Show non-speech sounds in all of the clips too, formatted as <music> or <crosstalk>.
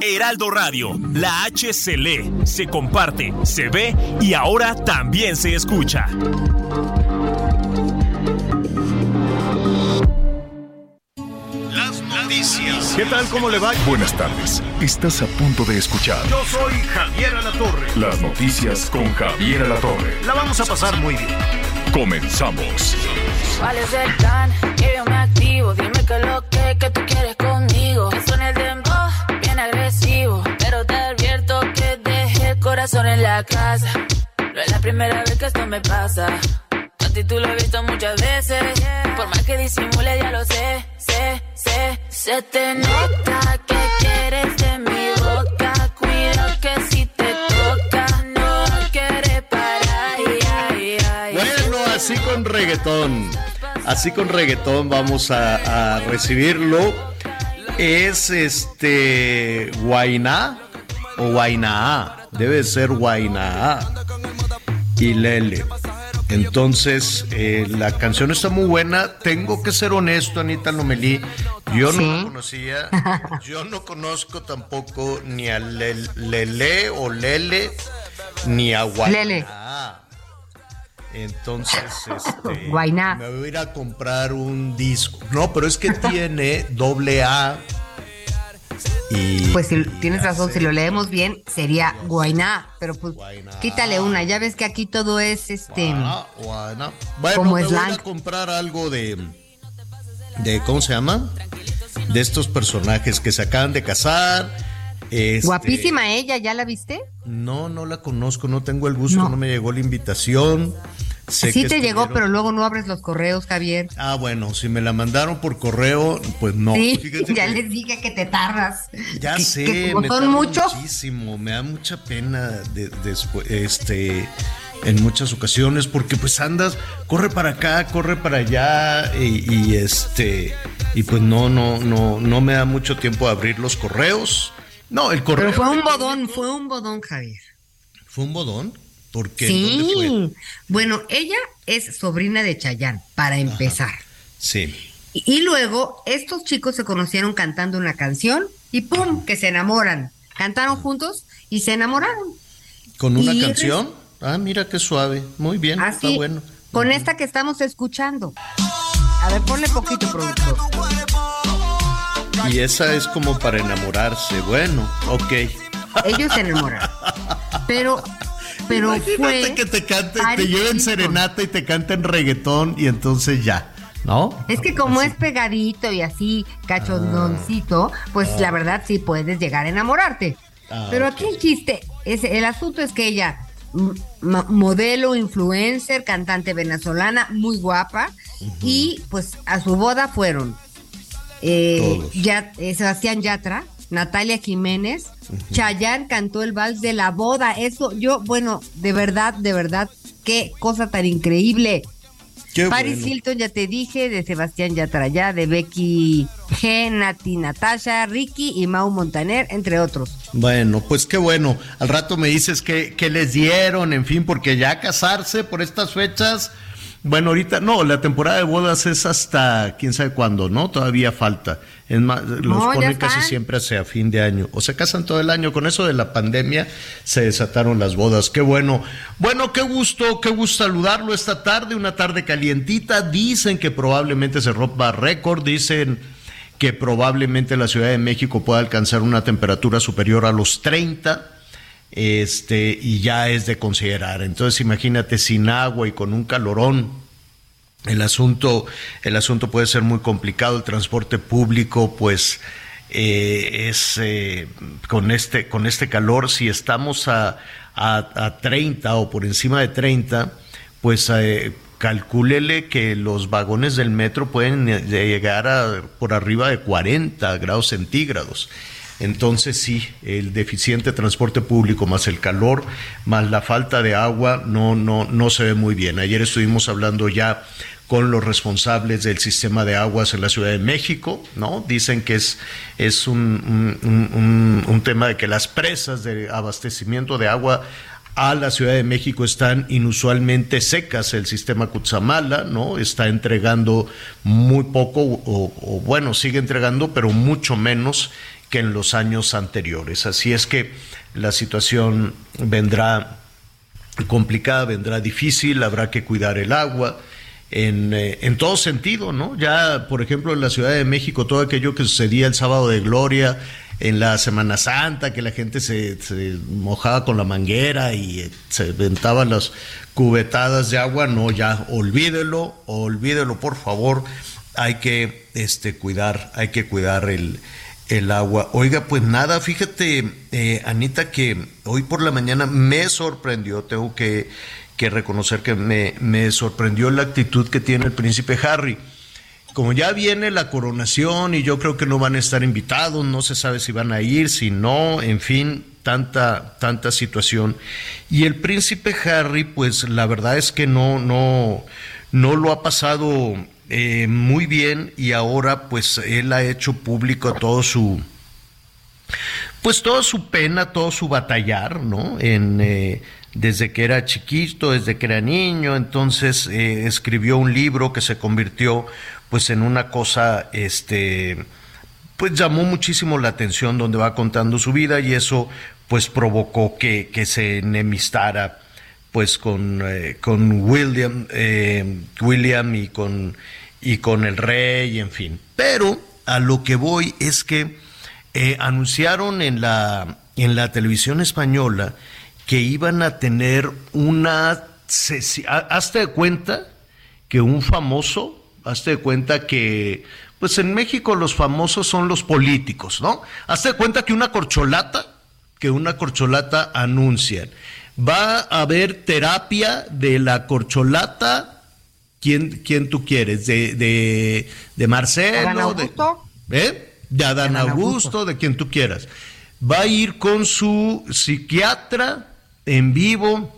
Heraldo Radio, la H se lee, se comparte, se ve y ahora también se escucha. Las noticias. ¿Qué tal? ¿Cómo le va? Buenas tardes. Estás a punto de escuchar Yo soy Javier Alatorre. las noticias con Javier Alatorre. La vamos a pasar muy bien. Comenzamos. ¿Cuál es el plan? Que yo me activo. Dime que lo que, que corazón en la casa. No es la primera vez que esto me pasa. A ti tú lo he visto muchas veces. Por más que disimule, ya lo sé, sé, sé. Se te nota que quieres de mi boca. Cuidado que si te toca, no quieres parar. Ay, ay. Bueno, así con reggaetón. Así con reggaetón vamos a, a recibirlo. Es este Guainá o Guainá. Debe ser Guainá. Y Lele. Entonces, eh, la canción está muy buena. Tengo que ser honesto, Anita Lomelí. Yo no la conocía. <laughs> Yo no conozco tampoco ni a Lel- Lele o Lele, ni a Guainá. Lele. Entonces, <laughs> este, Guainá. me voy a ir a comprar un disco. No, pero es que tiene doble A. Y, Pues si tienes razón, si lo leemos bien, sería Guainá, pero pues quítale una. Ya ves que aquí todo es este. Guainá, Guainá. Bueno, Como me voy slang. a comprar algo de, de, ¿cómo se llama? De estos personajes que se acaban de casar. este, Guapísima ella, ¿ya la viste? No, no la conozco, no tengo el gusto, no, No. me llegó la invitación. Sé sí te llegó, pero luego no abres los correos, Javier. Ah, bueno, si me la mandaron por correo, pues no. sí, <laughs> Fíjate <laughs> ya que- les dije que te tardas. Ya Que- sé, que me son muchos. muchísimo, me da mucha pena de, este en muchas ocasiones porque pues andas, corre para acá, corre para allá y, y, este y pues no no no no me da mucho tiempo de abrir los correos. No, el correo Pero fue un bodón, fue un bodón, Javier. fue un bodón porque ¿dónde fue? Sí. Bueno, ella es sobrina de Chayán, para empezar. Sí. Y, y luego estos chicos se conocieron cantando una canción y ¡pum! que se enamoran. Cantaron juntos y se enamoraron. Con una Y canción. Ah, mira qué suave. Muy bien, está Así, bueno. con esta que estamos escuchando. A ver, ponle poquito, productor. Y esa es como para enamorarse. Bueno, ok. Ellos se enamoraron. <laughs> Pero, pero Imagínate fue. que te cante, te lleven serenata y te canten reggaetón y entonces ya, ¿no? Es que como es pegadito y así cachondoncito, pues la verdad sí puedes llegar a enamorarte. Ah, Pero ok. aquí el chiste, es, el asunto es que ella, modelo, influencer, cantante venezolana, muy guapa, y pues a su boda fueron eh. Ya- eh, Sebastián Yatra, Natalia Jiménez, Chayanne cantó el vals de la boda. Eso, yo, bueno, de verdad, de verdad, qué cosa tan increíble. Qué Paris bueno. Hilton, ya te dije, de Sebastián Yatra ya, de Becky G, Nati Natasha, Ricky y Mau Montaner, entre otros. Bueno, pues qué bueno. Al rato me dices que, que les dieron, en fin, porque ya casarse por estas fechas. Bueno, ahorita no, la temporada de bodas es hasta quién sabe cuándo, ¿no? Todavía falta. Es más, los No, ponen casi siempre hacia fin de año. O se casan todo el año. Con eso de la pandemia se desataron las bodas. Qué bueno. Bueno, qué gusto, qué gusto saludarlo esta tarde, una tarde calientita. Dicen que probablemente se rompa récord, dicen que probablemente la Ciudad de México pueda alcanzar una temperatura superior a los 30 este, y ya es de considerar. Entonces, imagínate sin agua y con un calorón. El asunto, el asunto puede ser muy complicado. El transporte público, pues, eh, es eh, con este, con este calor. Si estamos a, a, a 30 o por encima de 30, pues eh, calcúlele que los vagones del metro pueden llegar a por arriba de 40 grados centígrados. Entonces sí, el deficiente transporte público más el calor más la falta de agua no no no se ve muy bien. Ayer estuvimos hablando ya con los responsables del sistema de aguas en la Ciudad de México, ¿no? Dicen que es, es un, un, tema de que las presas de abastecimiento de agua a la Ciudad de México están inusualmente secas. El sistema Cutzamala, ¿no? Está entregando muy poco, o, bueno, sigue entregando, pero mucho menos que en los años anteriores. Así es que la situación vendrá complicada, vendrá difícil, habrá que cuidar el agua. En, eh, en, todo sentido, ¿no? Ya, por ejemplo, en la Ciudad de México, todo aquello que sucedía el sábado de Gloria, en la Semana Santa, que la gente se, se mojaba con la manguera y eh, se ventaban las cubetadas de agua, no, ya olvídelo, olvídelo, por favor, hay que este, cuidar, hay que cuidar el, el agua. Oiga, pues nada, fíjate, eh, Anita, que hoy por la mañana me sorprendió, tengo que, que reconocer que me, me, sorprendió la actitud que tiene el príncipe Harry. Como ya viene la coronación y yo creo que no van a estar invitados, no se sabe si van a ir, si no, en fin, tanta, tanta situación. Y el príncipe Harry, pues la verdad es que no, no, no lo ha pasado eh, muy bien y ahora pues él ha hecho público todo su pues toda su pena, todo su batallar, ¿no? En, eh, desde que era chiquito, desde que era niño, entonces eh, escribió un libro que se convirtió pues en una cosa, este, pues llamó muchísimo la atención donde va contando su vida y eso pues provocó que, que se enemistara pues con, con William, William y con, y con el rey, en fin. Pero a lo que voy es que eh, anunciaron en la, en la televisión española que iban a tener una... Hazte de cuenta que un famoso, hazte de cuenta que, pues en México los famosos son los políticos, ¿no? Hazte de cuenta que una corcholata, que una corcholata anuncian va a haber terapia de la corcholata. ¿Quién, quién tú quieres? ¿De, de, de Marcelo? Augusto? De, ¿eh? de Adán Augusto, Augusto, de quien tú quieras. Va a ir con su psiquiatra en vivo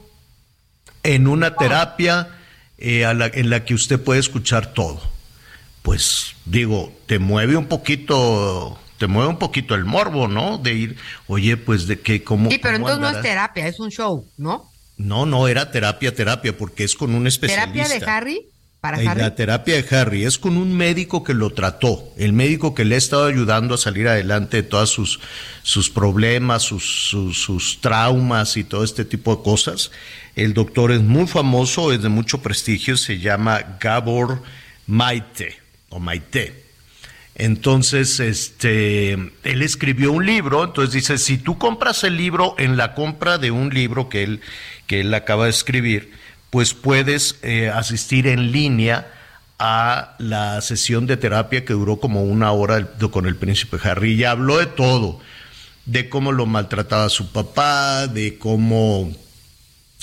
en una terapia eh, a la, en la que usted puede escuchar todo. Pues digo, te mueve un poquito te mueve un poquito el morbo, ¿no? De ir, oye, pues de que como... Sí, pero entonces no es terapia, es un show, ¿no? No, no, era terapia, terapia, porque es con un especialista. ¿Terapia de Harry? ¿Para Harry? La terapia de Harry es con un médico que lo trató, el médico que le ha estado ayudando a salir adelante de todos sus, sus problemas, sus, sus, sus traumas y todo este tipo de cosas. El doctor es muy famoso, es de mucho prestigio, se llama Gabor Maite, o Maite. Entonces, este, él escribió un libro, entonces dice, si tú compras el libro en la compra de un libro que él, que él acaba de escribir, pues puedes eh, asistir en línea a la sesión de terapia que duró como una hora con el príncipe Harry y habló de todo, de cómo lo maltrataba su papá, de cómo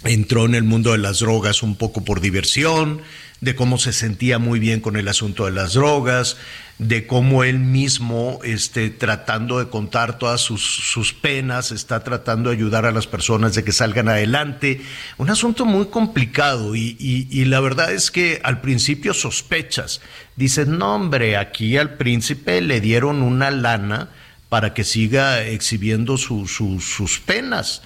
entró en el mundo de las drogas un poco por diversión, de cómo se sentía muy bien con el asunto de las drogas, de cómo él mismo, este, tratando de contar todas sus, sus, penas, está tratando de ayudar a las personas de que salgan adelante. Un asunto muy complicado y, y, la verdad es que al principio sospechas. Dices, no hombre, aquí al príncipe le dieron una lana para que siga exhibiendo su, su, sus penas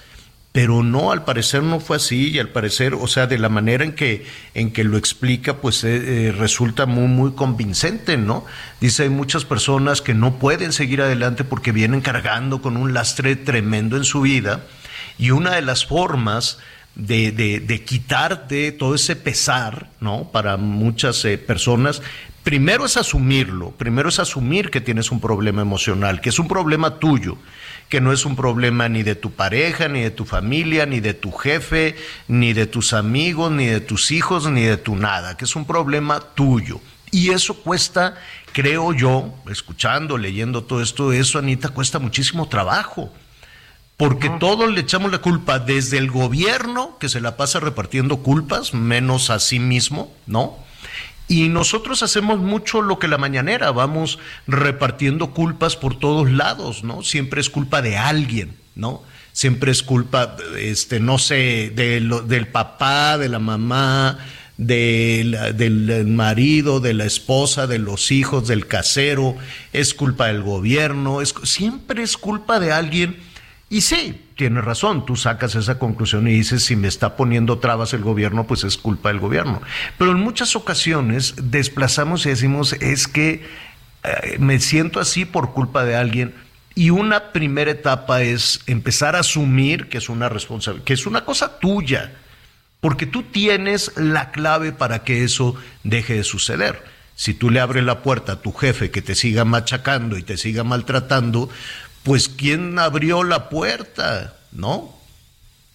pero no, al parecer no fue así y al parecer, o sea, de la manera en que, en que lo explica, pues eh, eh, resulta muy, muy convincente, ¿no? Dice, hay muchas personas que no pueden seguir adelante porque vienen cargando con un lastre tremendo en su vida y una de las formas de, de, de quitarte todo ese pesar, ¿no? Para muchas eh, personas, primero es asumirlo, primero es asumir que tienes un problema emocional, que es un problema tuyo que no es un problema ni de tu pareja, ni de tu familia, ni de tu jefe, ni de tus amigos, ni de tus hijos, ni de tu nada, que es un problema tuyo. Y eso cuesta, creo yo, escuchando, leyendo todo esto, eso, Anita, cuesta muchísimo trabajo. porque todos le echamos la culpa desde el gobierno, que se la pasa repartiendo culpas, menos a sí mismo, ¿no? Y nosotros hacemos mucho lo que la mañanera, vamos repartiendo culpas por todos lados, ¿no? Siempre es culpa de alguien, ¿no? Siempre es culpa, este, no sé, del papá, de la mamá, del marido, de la esposa, de los hijos, del casero, es culpa del gobierno, es, siempre es culpa de alguien. Y sí, tienes razón, tú sacas esa conclusión y dices, si me está poniendo trabas el gobierno, pues es culpa del gobierno. Pero en muchas ocasiones desplazamos y decimos, es que eh, me siento así por culpa de alguien. Y una primera etapa es empezar a asumir que es una responsabilidad, que es una cosa tuya porque tú tienes la clave para que eso deje de suceder. Si tú le abres la puerta a tu jefe que te siga machacando y te siga maltratando, pues ¿quién abrió la puerta? ¿No?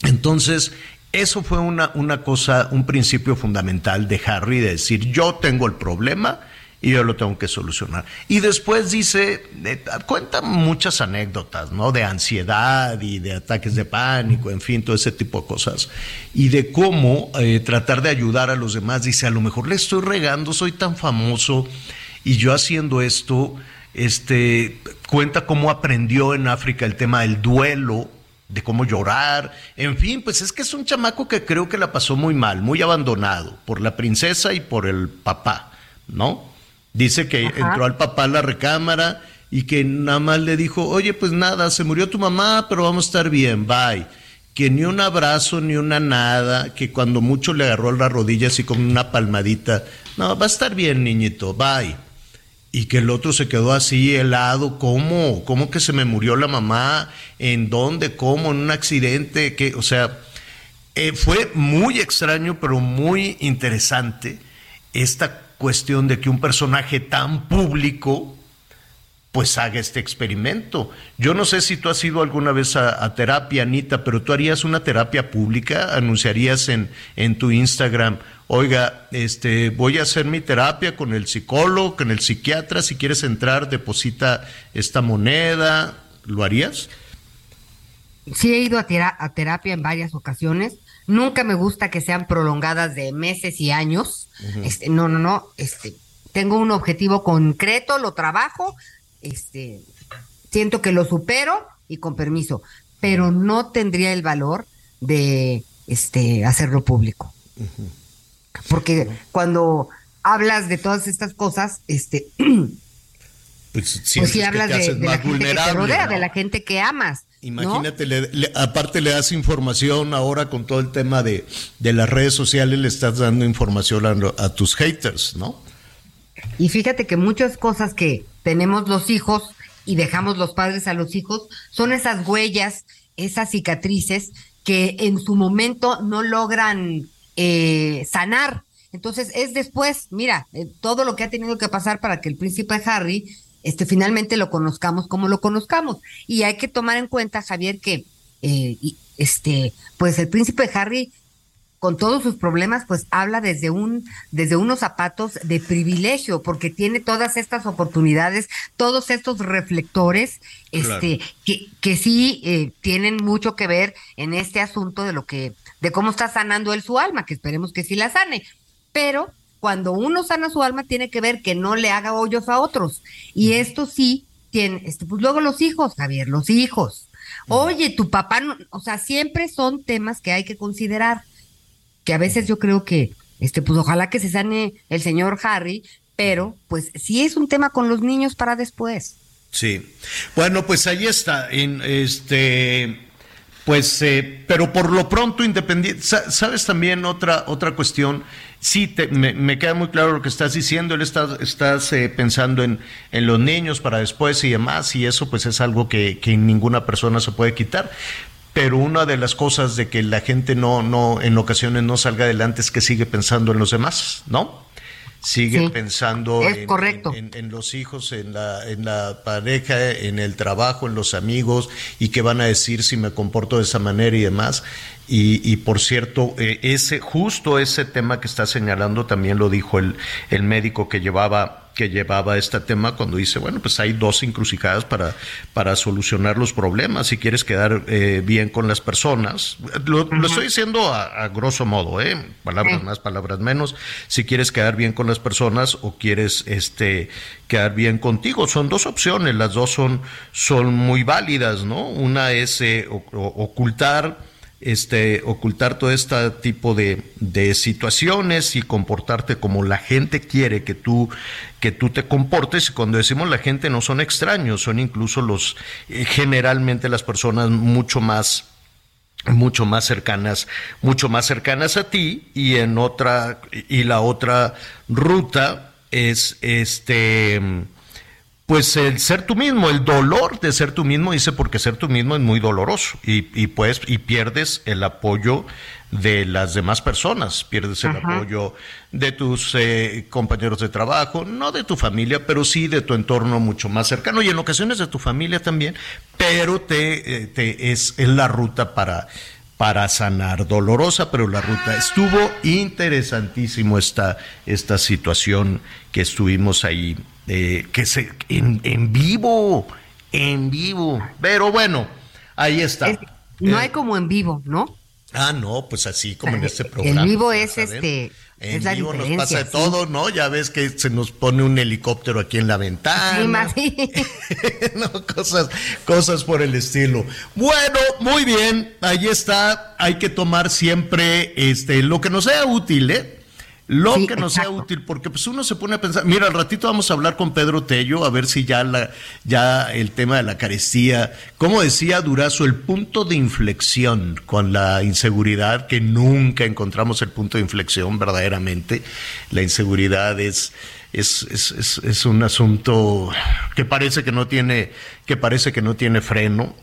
Entonces, eso fue una, una cosa, un principio fundamental de Harry, de decir, yo tengo el problema y yo lo tengo que solucionar. Y después dice, eh, cuenta muchas anécdotas, ¿no? De ansiedad y de ataques de pánico, en fin, todo ese tipo de cosas. Y de cómo eh, tratar de ayudar a los demás. Dice, a lo mejor le estoy regando, soy tan famoso y yo haciendo esto, este, cuenta cómo aprendió en África el tema del duelo, de cómo llorar, en fin, pues es que es un chamaco que creo que la pasó muy mal, muy abandonado por la princesa y por el papá, ¿no? Dice que entró al papá a la recámara y que nada más le dijo, oye, pues nada, se murió tu mamá, pero vamos a estar bien, bye. Que ni un abrazo, ni una nada, que cuando mucho le agarró la rodilla así como una palmadita, no, va a estar bien, niñito, bye. Y que el otro se quedó así helado, ¿cómo? ¿Cómo que se me murió la mamá? ¿En dónde? ¿Cómo? ¿En un accidente? que O sea, eh, fue muy extraño, pero muy interesante esta cuestión de que un personaje tan público pues haga este experimento. Yo no sé si tú has ido alguna vez a, terapia, Anita, pero tú harías una terapia pública, anunciarías en, en tu Instagram, oiga, este, voy a hacer mi terapia con el psicólogo, con el psiquiatra, si quieres entrar, deposita esta moneda, ¿lo harías? Sí, he ido a, a terapia en varias ocasiones. Nunca me gusta que sean prolongadas de meses y años. este, no, no, no. Este, tengo un objetivo concreto, lo trabajo, este, siento que lo supero y con permiso, pero no tendría el valor de este, hacerlo público. Porque cuando hablas de todas estas cosas, este, <clears throat> pues, pues sí hablas de, la gente que te rodea, de la gente que amas. Imagínate, aparte le das información ahora con todo el tema de, de las redes sociales, le estás dando información a, tus haters, ¿no? Y fíjate que muchas cosas que tenemos los hijos y dejamos los padres a los hijos son esas huellas, esas cicatrices que en su momento no logran eh, sanar. Entonces es después, mira, eh, todo lo que ha tenido que pasar para que el príncipe Harry este, finalmente lo conozcamos como lo conozcamos. Y hay que tomar en cuenta, Javier, que eh, este, pues el príncipe Harry, con todos sus problemas, pues habla desde un, desde unos zapatos de privilegio, porque tiene todas estas oportunidades, todos estos reflectores, este, que, que sí eh, tienen mucho que ver en este asunto de lo que, de cómo está sanando él su alma, que esperemos que sí la sane. Pero cuando uno sana su alma tiene que ver que no le haga hoyos a otros. Y esto sí tiene, este, pues luego los hijos, Javier, los hijos. Oye, tu papá, o sea, siempre son temas que hay que considerar. Que a veces yo creo que, este, pues ojalá que se sane el señor Harry, pero pues sí es un tema con los niños para después. Sí. Bueno, pues ahí está. En este pues, eh, pero por lo pronto, independiente, sabes también otra, otra cuestión, sí, me, queda muy claro lo que estás diciendo, él está, estás eh, pensando en, en, los niños para después y demás, y eso pues es algo que, que ninguna persona se puede quitar. Pero una de las cosas de que la gente no, no, en ocasiones no salga adelante es que sigue pensando en los demás, ¿no? sigue pensando en, los hijos, en la, en la pareja, en el trabajo, en los amigos y qué van a decir si me comporto de esa manera y demás. Y, por cierto, eh, ese, justo ese tema que está señalando también lo dijo el, el médico que llevaba que llevaba este tema cuando dice, bueno, pues hay dos encrucijadas para, para solucionar los problemas. Si quieres quedar eh, bien con las personas, lo, estoy diciendo a, grosso modo, ¿eh? palabras más, palabras menos. Si quieres quedar bien con las personas o quieres este, quedar bien contigo, son dos opciones, las dos son, son muy válidas, ¿no? Una es eh, ocultar este, ocultar todo este tipo de, de, situaciones y comportarte como la gente quiere que tú, que tú te comportes. Y cuando decimos la gente no son extraños, son incluso los, eh, generalmente las personas mucho más mucho más cercanas, mucho más cercanas a ti y en otra, y la otra ruta es este, pues el ser tú mismo, el dolor de ser tú mismo, dice porque ser tú mismo es muy doloroso y, y pues y pierdes el apoyo de las demás personas, pierdes el apoyo de tus eh, compañeros de trabajo, no de tu familia, pero sí de tu entorno mucho más cercano y en ocasiones de tu familia también, pero te, eh, te es, es la ruta para para sanar. Dolorosa, pero la ruta estuvo interesantísimo esta, esta situación que estuvimos ahí eh, que se en, vivo, en vivo. Pero bueno, ahí está. no hay eh, como en vivo, ¿no? Ah, no, pues así como en este programa. En vivo es este. En vivo nos pasa de todo, ¿no? Ya ves que se nos pone un helicóptero aquí en la ventana. Sí, <laughs> no, cosas, cosas por el estilo. Bueno, muy bien, ahí está. Hay que tomar siempre este lo que nos sea útil, ¿eh? Lo que nos sea útil, porque pues uno se pone a pensar, mira, al ratito vamos a hablar con Pedro Tello, a ver si ya la, ya el tema de la carestía, como decía Durazo, el punto de inflexión con la inseguridad, que nunca encontramos el punto de inflexión verdaderamente. La inseguridad es, es, es, es, es un asunto que parece que no tiene, que parece que no tiene freno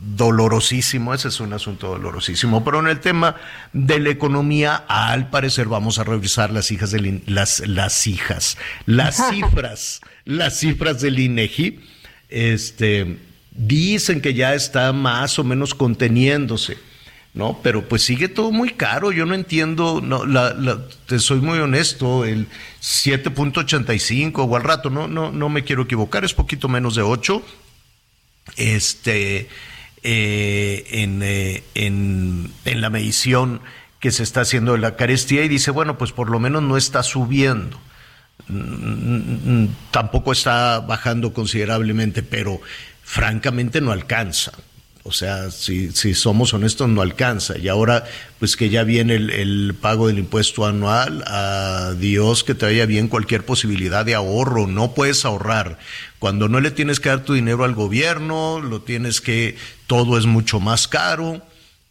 dolorosísimo, ese es un asunto dolorosísimo, pero en el tema de la economía, al parecer vamos a revisar las hijas de las, las hijas, las <laughs> cifras, las cifras del INEGI, este, dicen que ya está más o menos conteniéndose. ¿no? Pero pues sigue todo muy caro, yo no entiendo, no, la, te soy muy honesto, el 7.85 o al rato, no, no, no me quiero equivocar, es poquito menos de 8. Este, eh, eh, en, en, la medición que se está haciendo de la carestía y dice, bueno, pues por lo menos no está subiendo. Mm, mm, tampoco está bajando considerablemente, pero francamente no alcanza. O sea, si, si somos honestos, no alcanza. Y ahora, pues que ya viene el, pago del impuesto anual, a Dios que te vaya bien cualquier posibilidad de ahorro. No puedes ahorrar. Cuando no le tienes que dar tu dinero al gobierno, lo tienes que, todo es mucho más caro.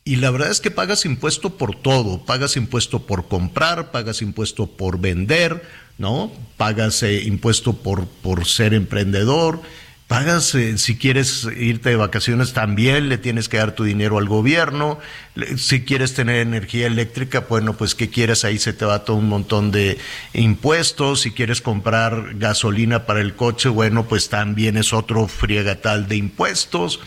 Y la verdad es que pagas impuesto por todo. Pagas impuesto por comprar, pagas impuesto por vender, ¿no? Pagas eh, impuesto por, por ser emprendedor Pagas, eh, si quieres irte de vacaciones, también le tienes que dar tu dinero al gobierno. Si quieres tener energía eléctrica, bueno, pues ¿qué quieres? Ahí se te va todo un montón de impuestos. Si quieres comprar gasolina para el coche, bueno, pues también es otro friegatal de impuestos.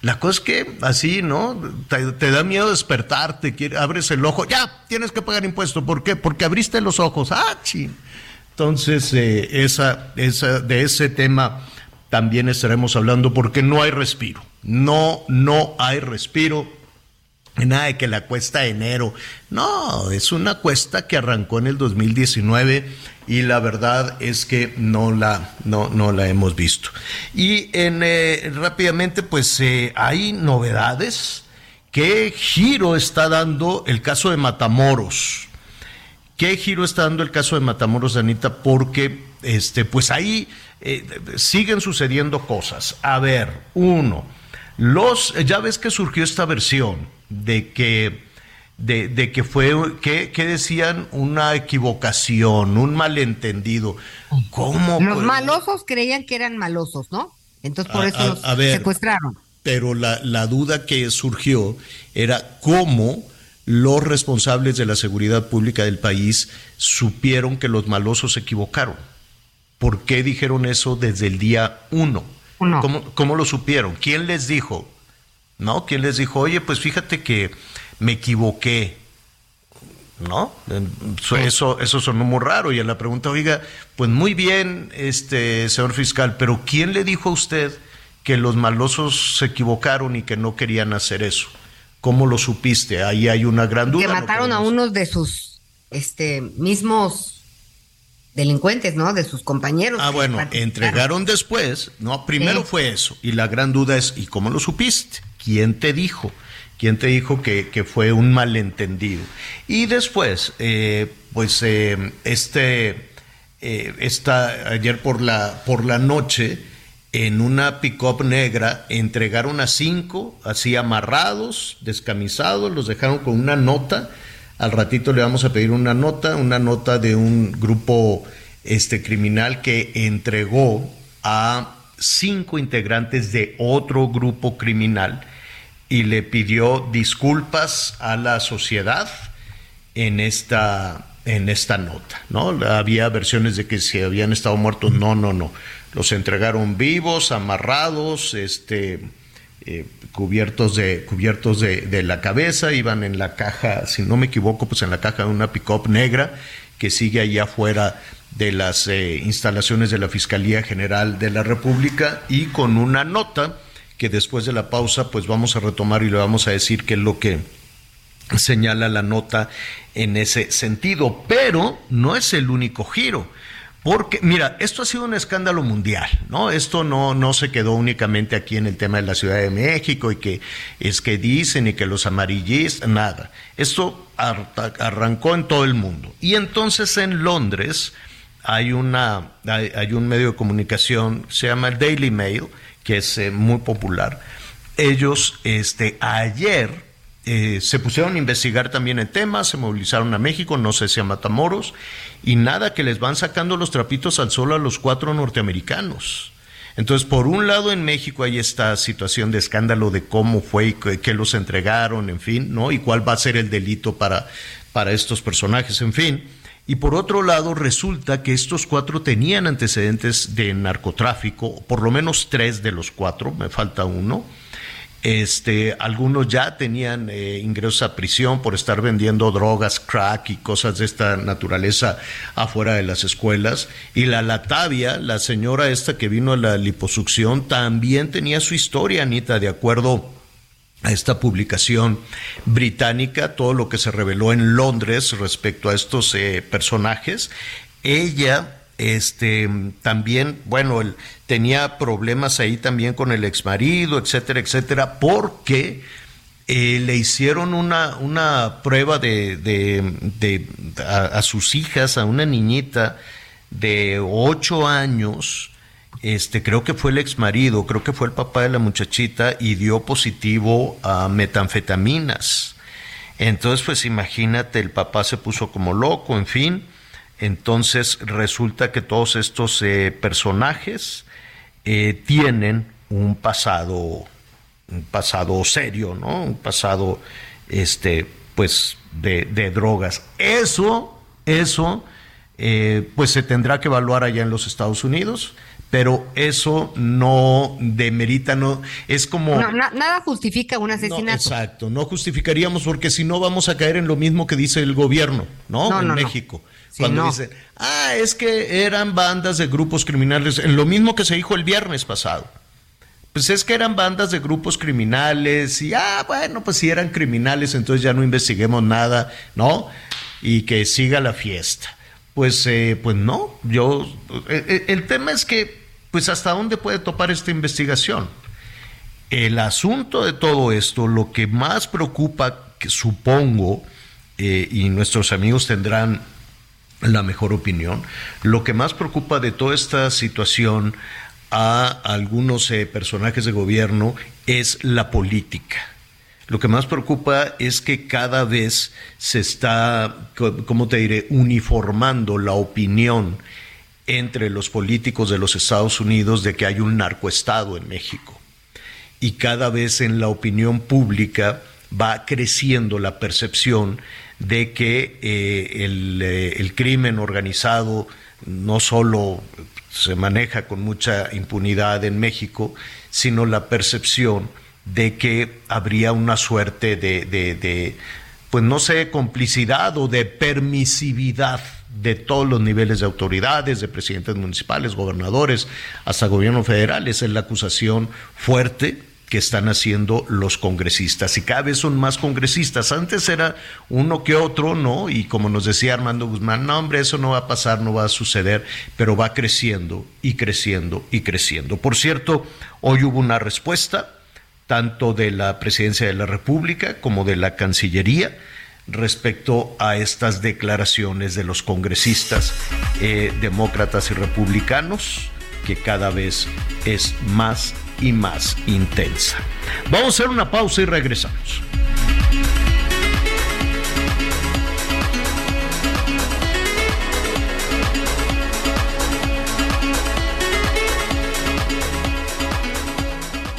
La cosa es que así, ¿no? Te, da miedo despertarte, abres el ojo, ya, tienes que pagar impuestos. ¿Por qué? Porque abriste los ojos. Ah, ching. Entonces, eh, esa, esa, de ese tema también estaremos hablando porque no hay respiro. No, no hay respiro. Nada de que la cuesta de enero. No, es una cuesta que arrancó en el 2019 y la verdad es que no la, no, no la hemos visto. Y en, eh, rápidamente, pues eh, hay novedades. ¿Qué giro está dando el caso de Matamoros? ¿Qué giro está dando el caso de Matamoros, Anita? Porque este, pues ahí eh, siguen sucediendo cosas. A ver, uno, los, ya ves que surgió esta versión de que, de, que fue, que, decían una equivocación, un malentendido. ¿Cómo? Los malosos creían que eran malosos, ¿no? Entonces por eso los secuestraron. Pero la, la duda que surgió era cómo los responsables de la seguridad pública del país supieron que los malosos se equivocaron. ¿Por qué dijeron eso desde el día uno? ¿Cómo, lo supieron? ¿Quién les dijo? ¿No? ¿Quién les dijo, oye, pues fíjate que me equivoqué? ¿no? Eso, eso sonó muy raro. Y a la pregunta, oiga, pues muy bien, este señor fiscal, pero ¿quién le dijo a usted que los malosos se equivocaron y que no querían hacer eso? ¿Cómo lo supiste? Ahí hay una gran duda. Que mataron a unos de sus este mismos delincuentes, ¿no? De sus compañeros. Ah, bueno, entregaron después, ¿no? Primero fue eso. Y la gran duda es, ¿y cómo lo supiste? ¿Quién te dijo? ¿Quién te dijo que, que fue un malentendido? Y después, eh, pues eh, este, eh, ayer por la, por la noche, en una pick-up negra, entregaron a cinco, así amarrados, descamisados, los dejaron con una nota. Al ratito le vamos a pedir una nota, una nota de un grupo este, criminal que entregó a cinco integrantes de otro grupo criminal y le pidió disculpas a la sociedad en esta, en esta nota, ¿no? Había versiones de que si habían estado muertos, no, no, no. Los entregaron vivos, amarrados, este, eh, cubiertos de cubiertos de, la cabeza, iban en la caja, si no me equivoco, pues en la caja de una pick-up negra que sigue allá afuera de las eh, instalaciones de la Fiscalía General de la República y con una nota que después de la pausa pues vamos a retomar y le vamos a decir qué es lo que señala la nota en ese sentido, pero no es el único giro. Porque, mira, esto ha sido un escándalo mundial, ¿no? Esto no, no se quedó únicamente aquí en el tema de la Ciudad de México y que es que dicen y que los amarillistas, nada. Esto arrancó en todo el mundo. Y entonces en Londres hay, una, hay, un medio de comunicación, se llama el Daily Mail, que es eh, muy popular. Ellos este, ayer eh, se pusieron a investigar también el tema, se movilizaron a México, no sé si a Matamoros, y nada que les van sacando los trapitos al sol a los cuatro norteamericanos. Entonces, por un lado en México hay esta situación de escándalo de cómo fue y qué los entregaron, en fin, ¿no? Y cuál va a ser el delito para, para estos personajes, en fin. Y por otro lado, resulta que estos cuatro tenían antecedentes de narcotráfico, por lo menos tres de los cuatro, me falta uno. Este, algunos ya tenían eh, ingresos a prisión por estar vendiendo drogas, crack y cosas de esta naturaleza afuera de las escuelas. Y la Latavia, la señora esta que vino a la liposucción, también tenía su historia, Anita, de acuerdo a esta publicación británica, todo lo que se reveló en Londres respecto a estos eh, personajes. Ella este también, bueno, tenía problemas ahí también con el exmarido, etcétera, etcétera, porque eh, le hicieron una, una prueba de, de, a, sus hijas, a una niñita de ocho años, este, creo que fue el ex marido, creo que fue el papá de la muchachita y dio positivo a metanfetaminas. Entonces, pues imagínate, el papá se puso como loco, en fin. Entonces resulta que todos estos eh, personajes eh, tienen un pasado, un pasado serio, ¿no? Un pasado, este, pues, de, de drogas. Eso, eso, eh, pues se tendrá que evaluar allá en los Estados Unidos pero eso no demerita, no es como... nada justifica un asesinato. exacto, no justificaríamos porque si no vamos a caer en lo mismo que dice el gobierno, ¿no? en México. cuando dicen, ah, es que eran bandas de grupos criminales, en lo mismo que se dijo el viernes pasado. Pues es que eran bandas de grupos criminales y, ah, bueno, pues si eran criminales, entonces ya no investiguemos nada, ¿no? Y que siga la fiesta. Pues, eh, pues no, yo, eh, eh, el tema es que, pues hasta dónde puede topar esta investigación. El asunto de todo esto, lo que más preocupa, supongo, y nuestros amigos tendrán la mejor opinión, lo que más preocupa de toda esta situación a algunos personajes de gobierno es la política lo que más preocupa es que cada vez se está, ¿cómo te diré?, uniformando la opinión entre los políticos de los Estados Unidos de que hay un narcoestado en México. Y cada vez en la opinión pública va creciendo la percepción de que eh, el, eh, el crimen organizado no solo se maneja con mucha impunidad en México, sino la percepción de que habría una suerte de, pues no sé, complicidad o de permisividad de todos los niveles de autoridades, de presidentes municipales, gobernadores, hasta gobierno federal. Esa es la acusación fuerte que están haciendo los congresistas y cada vez son más congresistas. Antes era uno que otro, ¿no? Y como nos decía Armando Guzmán, no, hombre, eso no va a pasar, no va a suceder, pero va creciendo y creciendo y creciendo. Por cierto, hoy hubo una respuesta tanto de la Presidencia de la República como de la Cancillería respecto a estas declaraciones de los congresistas eh, demócratas y republicanos, que cada vez es más y más intensa. Vamos a hacer una pausa y regresamos.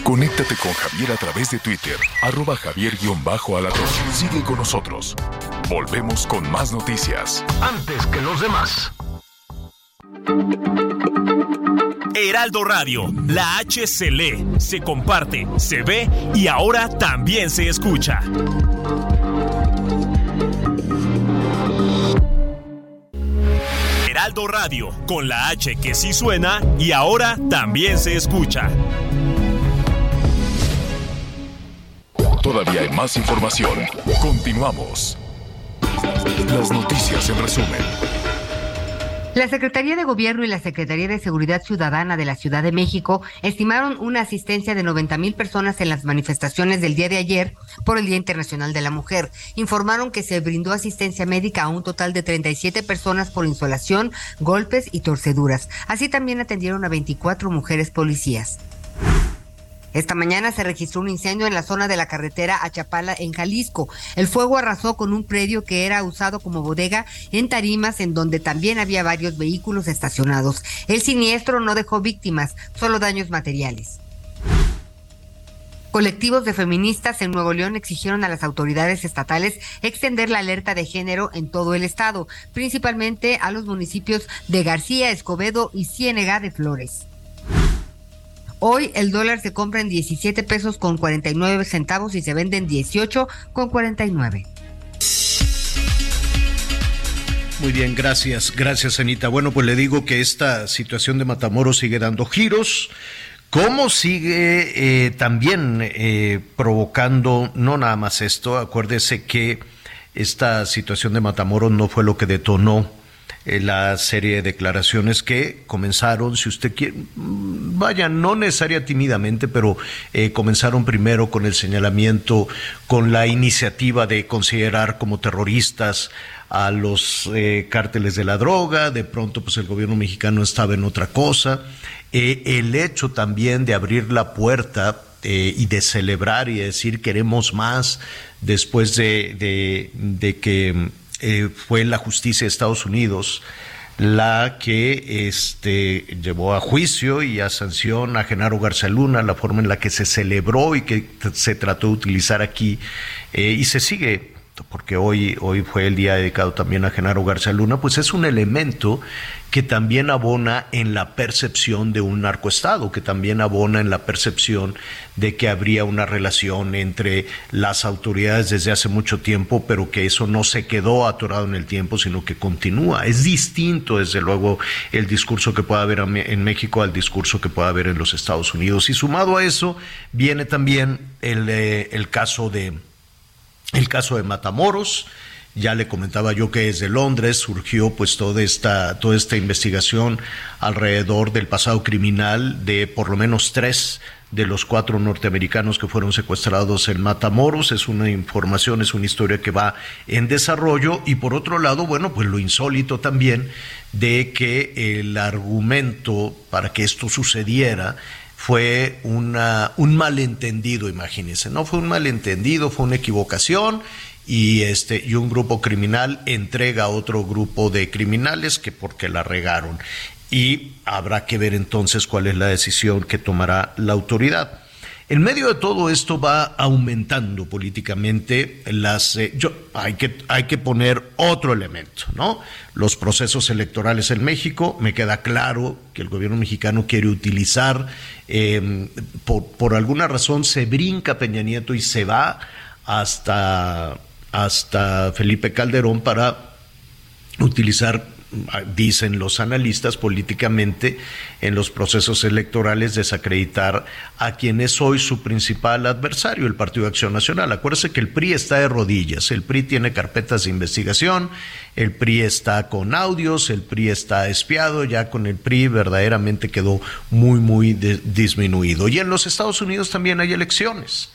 Conéctate con Javier a través de Twitter, arroba javier-alatón. Sigue con nosotros. Volvemos con más noticias. Antes que los demás. Heraldo Radio, la H se lee, se comparte, se ve y ahora también se escucha. Heraldo Radio, con la H que sí suena y ahora también se escucha. Todavía hay más información. Continuamos. Las noticias en resumen. La Secretaría de Gobierno y la Secretaría de Seguridad Ciudadana de la Ciudad de México estimaron una asistencia de 90 mil personas en las manifestaciones del día de ayer por el Día Internacional de la Mujer. Informaron que se brindó asistencia médica a un total de 37 personas por insolación, golpes y torceduras. Así también atendieron a 24 mujeres policías. Esta mañana se registró un incendio en la zona de la carretera a Chapala, en Jalisco. El fuego arrasó con un predio que era usado como bodega en Tarimas, en donde también había varios vehículos estacionados. El siniestro no dejó víctimas, solo daños materiales. Colectivos de feministas en Nuevo León exigieron a las autoridades estatales extender la alerta de género en todo el estado, principalmente a los municipios de García, Escobedo y Ciénega de Flores. Hoy el dólar se compra en 17 pesos con 49 centavos y se vende en 18 con 49. Muy bien, gracias, gracias Anita. Bueno, pues le digo que esta situación de Matamoros sigue dando giros. ¿Cómo sigue eh, también eh, provocando, no nada más esto, acuérdese que esta situación de Matamoros no fue lo que detonó eh, la serie de declaraciones que comenzaron, si usted quiere, mm, vaya, no necesaria tímidamente, pero eh, comenzaron primero con el señalamiento, con la iniciativa de considerar como terroristas a los eh, cárteles de la droga, de pronto pues el gobierno mexicano estaba en otra cosa, el hecho también de abrir la puerta y de celebrar y decir queremos más después de, de que eh, fue la justicia de Estados Unidos la que este, llevó a juicio y a sanción a Genaro García Luna, la forma en la que se celebró y que se trató de utilizar aquí, eh, y se sigue porque hoy, hoy fue el día dedicado también a Genaro García Luna, pues es un elemento que también abona en la percepción de un narcoestado, que también abona en la percepción de que habría una relación entre las autoridades desde hace mucho tiempo, pero que eso no se quedó atorado en el tiempo, sino que continúa. Es distinto, desde luego, el discurso que pueda haber en México al discurso que pueda haber en los Estados Unidos. Y sumado a eso, viene también el, eh, el caso de el caso de Matamoros, ya le comentaba yo que desde Londres surgió pues toda esta, toda esta investigación alrededor del pasado criminal de por lo menos tres de los cuatro norteamericanos que fueron secuestrados en Matamoros. Es una información, es una historia que va en desarrollo. Y por otro lado, bueno, pues lo insólito también de que el argumento para que esto sucediera fue una, un malentendido, imagínense, no fue un malentendido, fue una equivocación y este y un grupo criminal entrega a otro grupo de criminales que porque la regaron y habrá que ver entonces cuál es la decisión que tomará la autoridad. En medio de todo esto va aumentando políticamente las... Eh, yo, hay, que, hay que poner otro elemento, ¿no? Los procesos electorales en México, me queda claro que el gobierno mexicano quiere utilizar, em, por, por alguna razón se brinca Peña Nieto y se va hasta hasta Felipe Calderón para utilizar dicen los analistas políticamente en los procesos electorales desacreditar a quien es hoy su principal adversario, el Partido de Acción Nacional. Acuérdese que el PRI está de rodillas, el PRI tiene carpetas de investigación, el PRI está con audios, el PRI está espiado, ya con el PRI verdaderamente quedó muy, muy disminuido. Y en los Estados Unidos también hay elecciones.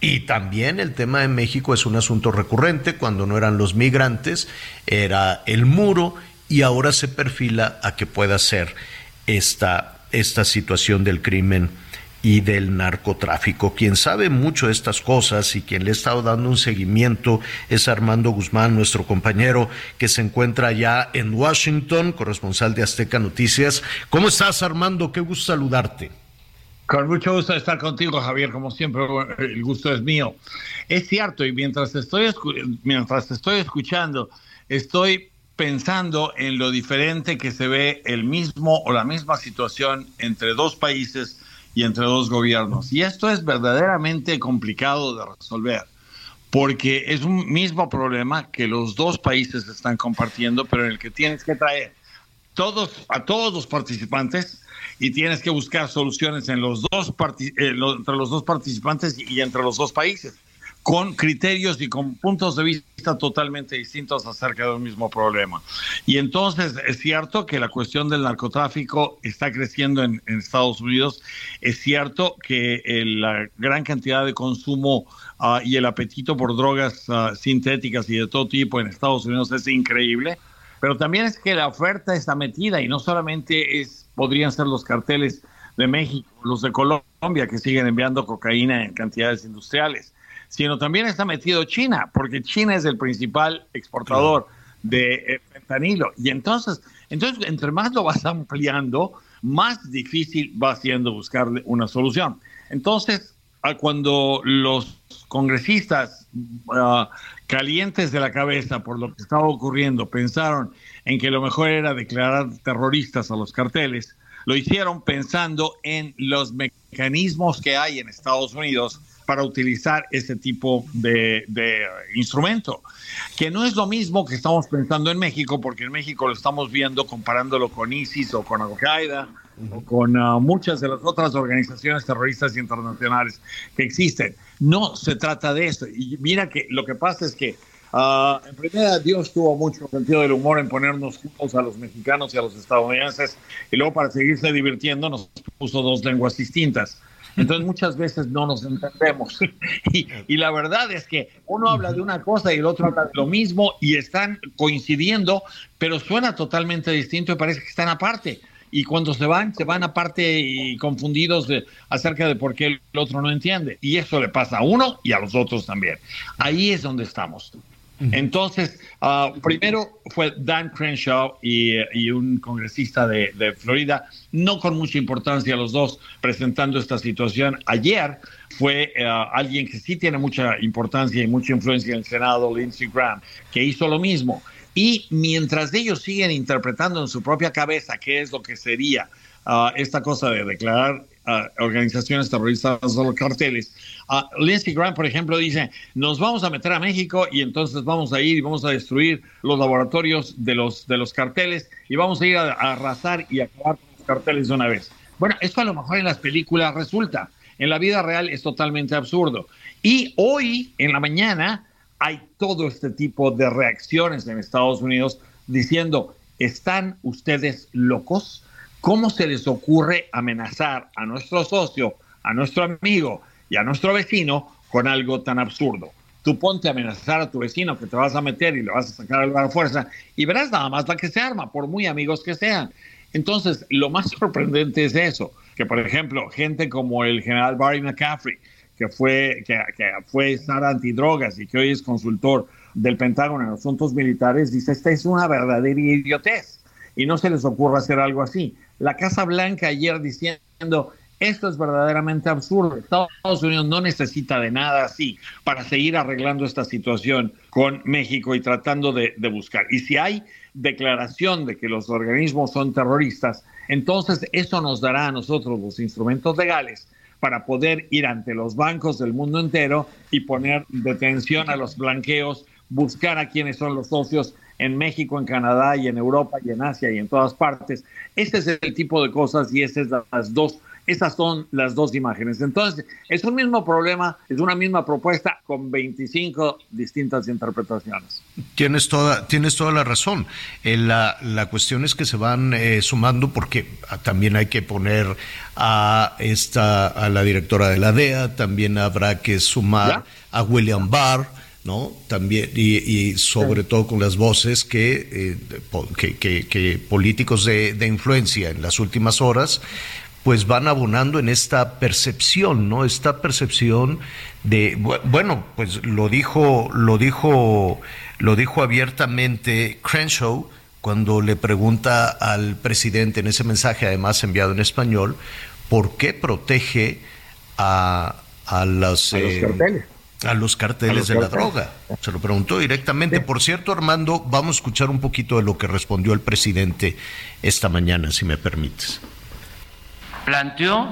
Y también el tema de México es un asunto recurrente, cuando no eran los migrantes, era el muro y ahora se perfila a que pueda ser esta, esta situación del crimen y del narcotráfico. Quien sabe mucho de estas cosas y quien le ha estado dando un seguimiento es Armando Guzmán, nuestro compañero que se encuentra ya en Washington, corresponsal de Azteca Noticias. ¿Cómo estás, Armando? Qué gusto saludarte. Con mucho gusto estar contigo, Javier. Como siempre, el gusto es mío. Es cierto, y mientras estoy, mientras estoy escuchando, estoy pensando en lo diferente que se ve el mismo o la misma situación entre dos países y entre dos gobiernos. Y esto es verdaderamente complicado de resolver, porque es un mismo problema que los dos países están compartiendo, pero en el que tienes que traer todos, a todos los participantes y tienes que buscar soluciones en los dos eh, entre los dos participantes y entre los dos países con criterios y con puntos de vista totalmente distintos acerca del mismo problema. Y entonces es cierto que la cuestión del narcotráfico está creciendo en, Estados Unidos, es cierto que la gran cantidad de consumo ah, y el apetito por drogas ah, sintéticas y de todo tipo en Estados Unidos es increíble, pero también es que la oferta está metida y no solamente es, podrían ser los carteles de México, los de Colombia que siguen enviando cocaína en cantidades industriales sino también está metido China, porque China es el principal exportador de eh, fentanilo. Y entonces, entonces, entre más lo vas ampliando, más difícil va siendo buscarle una solución. Entonces, cuando los congresistas ah, calientes de la cabeza por lo que estaba ocurriendo pensaron en que lo mejor era declarar terroristas a los carteles, lo hicieron pensando en los mecanismos que hay en Estados Unidos para utilizar ese tipo de, instrumento, que no es lo mismo que estamos pensando en México, porque en México lo estamos viendo comparándolo con ISIS o con Al-Qaeda o con ah, muchas de las otras organizaciones terroristas internacionales que existen. No se trata de eso. Y mira que lo que pasa es que ah, en primera, Dios tuvo mucho sentido del humor en ponernos juntos a los mexicanos y a los estadounidenses, y luego para seguirse divirtiendo nos puso dos lenguas distintas. Entonces muchas veces no nos entendemos. <laughs> y, la verdad es que uno habla de una cosa y el otro habla de lo mismo y están coincidiendo, pero suena totalmente distinto y parece que están aparte. Y cuando se van, se van aparte y confundidos de, acerca de por qué el otro no entiende. Y eso le pasa a uno y a los otros también. Ahí es donde estamos. Entonces, ah, primero fue Dan Crenshaw y, un congresista de, Florida, no con mucha importancia los dos presentando esta situación. Ayer fue ah, alguien que sí tiene mucha importancia y mucha influencia en el Senado, Lindsey Graham, que hizo lo mismo. Y mientras ellos siguen interpretando en su propia cabeza qué es lo que sería ah, esta cosa de declarar organizaciones terroristas o los carteles. Lindsey Graham, por ejemplo, dice, nos vamos a meter a México y entonces vamos a ir y vamos a destruir los laboratorios de los, de los carteles y vamos a ir a, arrasar y acabar con los carteles de una vez. Bueno, esto a lo mejor en las películas resulta. En la vida real es totalmente absurdo. Y hoy, en la mañana, hay todo este tipo de reacciones en Estados Unidos diciendo, ¿están ustedes locos? ¿Cómo se les ocurre amenazar a nuestro socio, a nuestro amigo y a nuestro vecino con algo tan absurdo? Tú ponte a amenazar a tu vecino que te vas a meter y le vas a sacar a la fuerza y verás nada más la que se arma, por muy amigos que sean. Entonces, lo más <laughs> sorprendente es eso, que por ejemplo, gente como el general Barry McCaffrey, que fue, que, que fue estar antidrogas y que hoy es consultor del Pentágono en asuntos militares, dice, esta es una verdadera idiotez y no se les ocurra hacer algo así la Casa Blanca ayer diciendo, esto es verdaderamente absurdo. Estados Unidos no necesita de nada así para seguir arreglando esta situación con México y tratando de, buscar. Y si hay declaración de que los organismos son terroristas, entonces eso nos dará a nosotros los instrumentos legales para poder ir ante los bancos del mundo entero y poner detención a los blanqueos, buscar a quienes son los socios en México, en Canadá y en Europa y en Asia y en todas partes. Este es el tipo de cosas y esas son las dos, esas son las dos imágenes. Entonces, es un mismo problema, es una misma propuesta con 25 distintas interpretaciones. Tienes toda, tienes toda la razón. Eh, la, la, cuestión es que se van eh, sumando porque ah, también hay que poner a esta a la directora de la DEA, también habrá que sumar a William Barr ¿no? También, y, sobre todo con las voces que, eh, que, políticos de, influencia en las últimas horas, pues van abonando en esta percepción, ¿no? Esta percepción de, bueno, pues lo dijo, lo dijo, lo dijo abiertamente Crenshaw cuando le pregunta al presidente en ese mensaje, además enviado en español, ¿por qué protege a, a, los eh, carteles? a los carteles de la droga. Se lo preguntó directamente. Por cierto, Armando, vamos a escuchar un poquito de lo que respondió el presidente esta mañana, si me permites. Planteó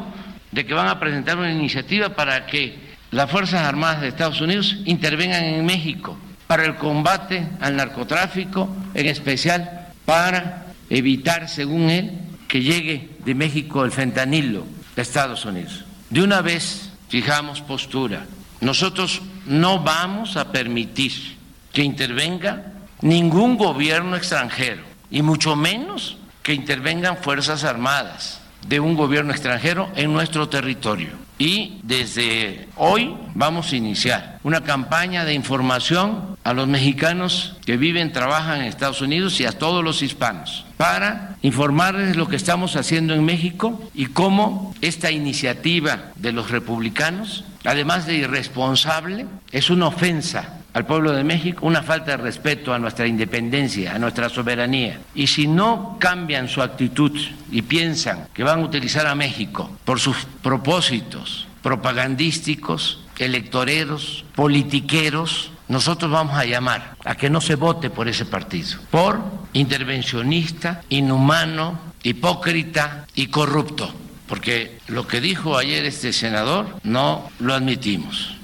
de que van a presentar una iniciativa para que las Fuerzas Armadas de Estados Unidos intervengan en México para el combate al narcotráfico, en especial para evitar, según él, que llegue de México el fentanilo a Estados Unidos. De una vez fijamos postura nosotros no vamos a permitir que intervenga ningún gobierno extranjero, y mucho menos que intervengan Fuerzas Armadas de un gobierno extranjero en nuestro territorio. Y desde hoy vamos a iniciar una campaña de información a los mexicanos que viven, trabajan en Estados Unidos y a todos los hispanos para informarles lo que estamos haciendo en México y cómo esta iniciativa de los republicanos además de irresponsable, es una ofensa al pueblo de México, una falta de respeto a nuestra independencia, a nuestra soberanía. Y si no cambian su actitud y piensan que van a utilizar a México por sus propósitos propagandísticos, electoreros, politiqueros, nosotros vamos a llamar a que no se vote por ese partido, por intervencionista, inhumano, hipócrita y corrupto porque lo que dijo ayer este senador no lo admitimos.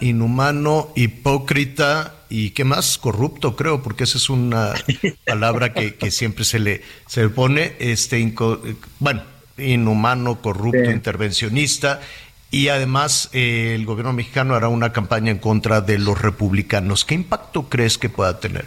Inhumano, hipócrita y qué más, corrupto creo, porque esa es una <laughs> palabra que, siempre se le, se le pone, este, bueno, inhumano, corrupto, intervencionista y además eh, el gobierno mexicano hará una campaña en contra de los republicanos. ¿Qué impacto crees que pueda tener?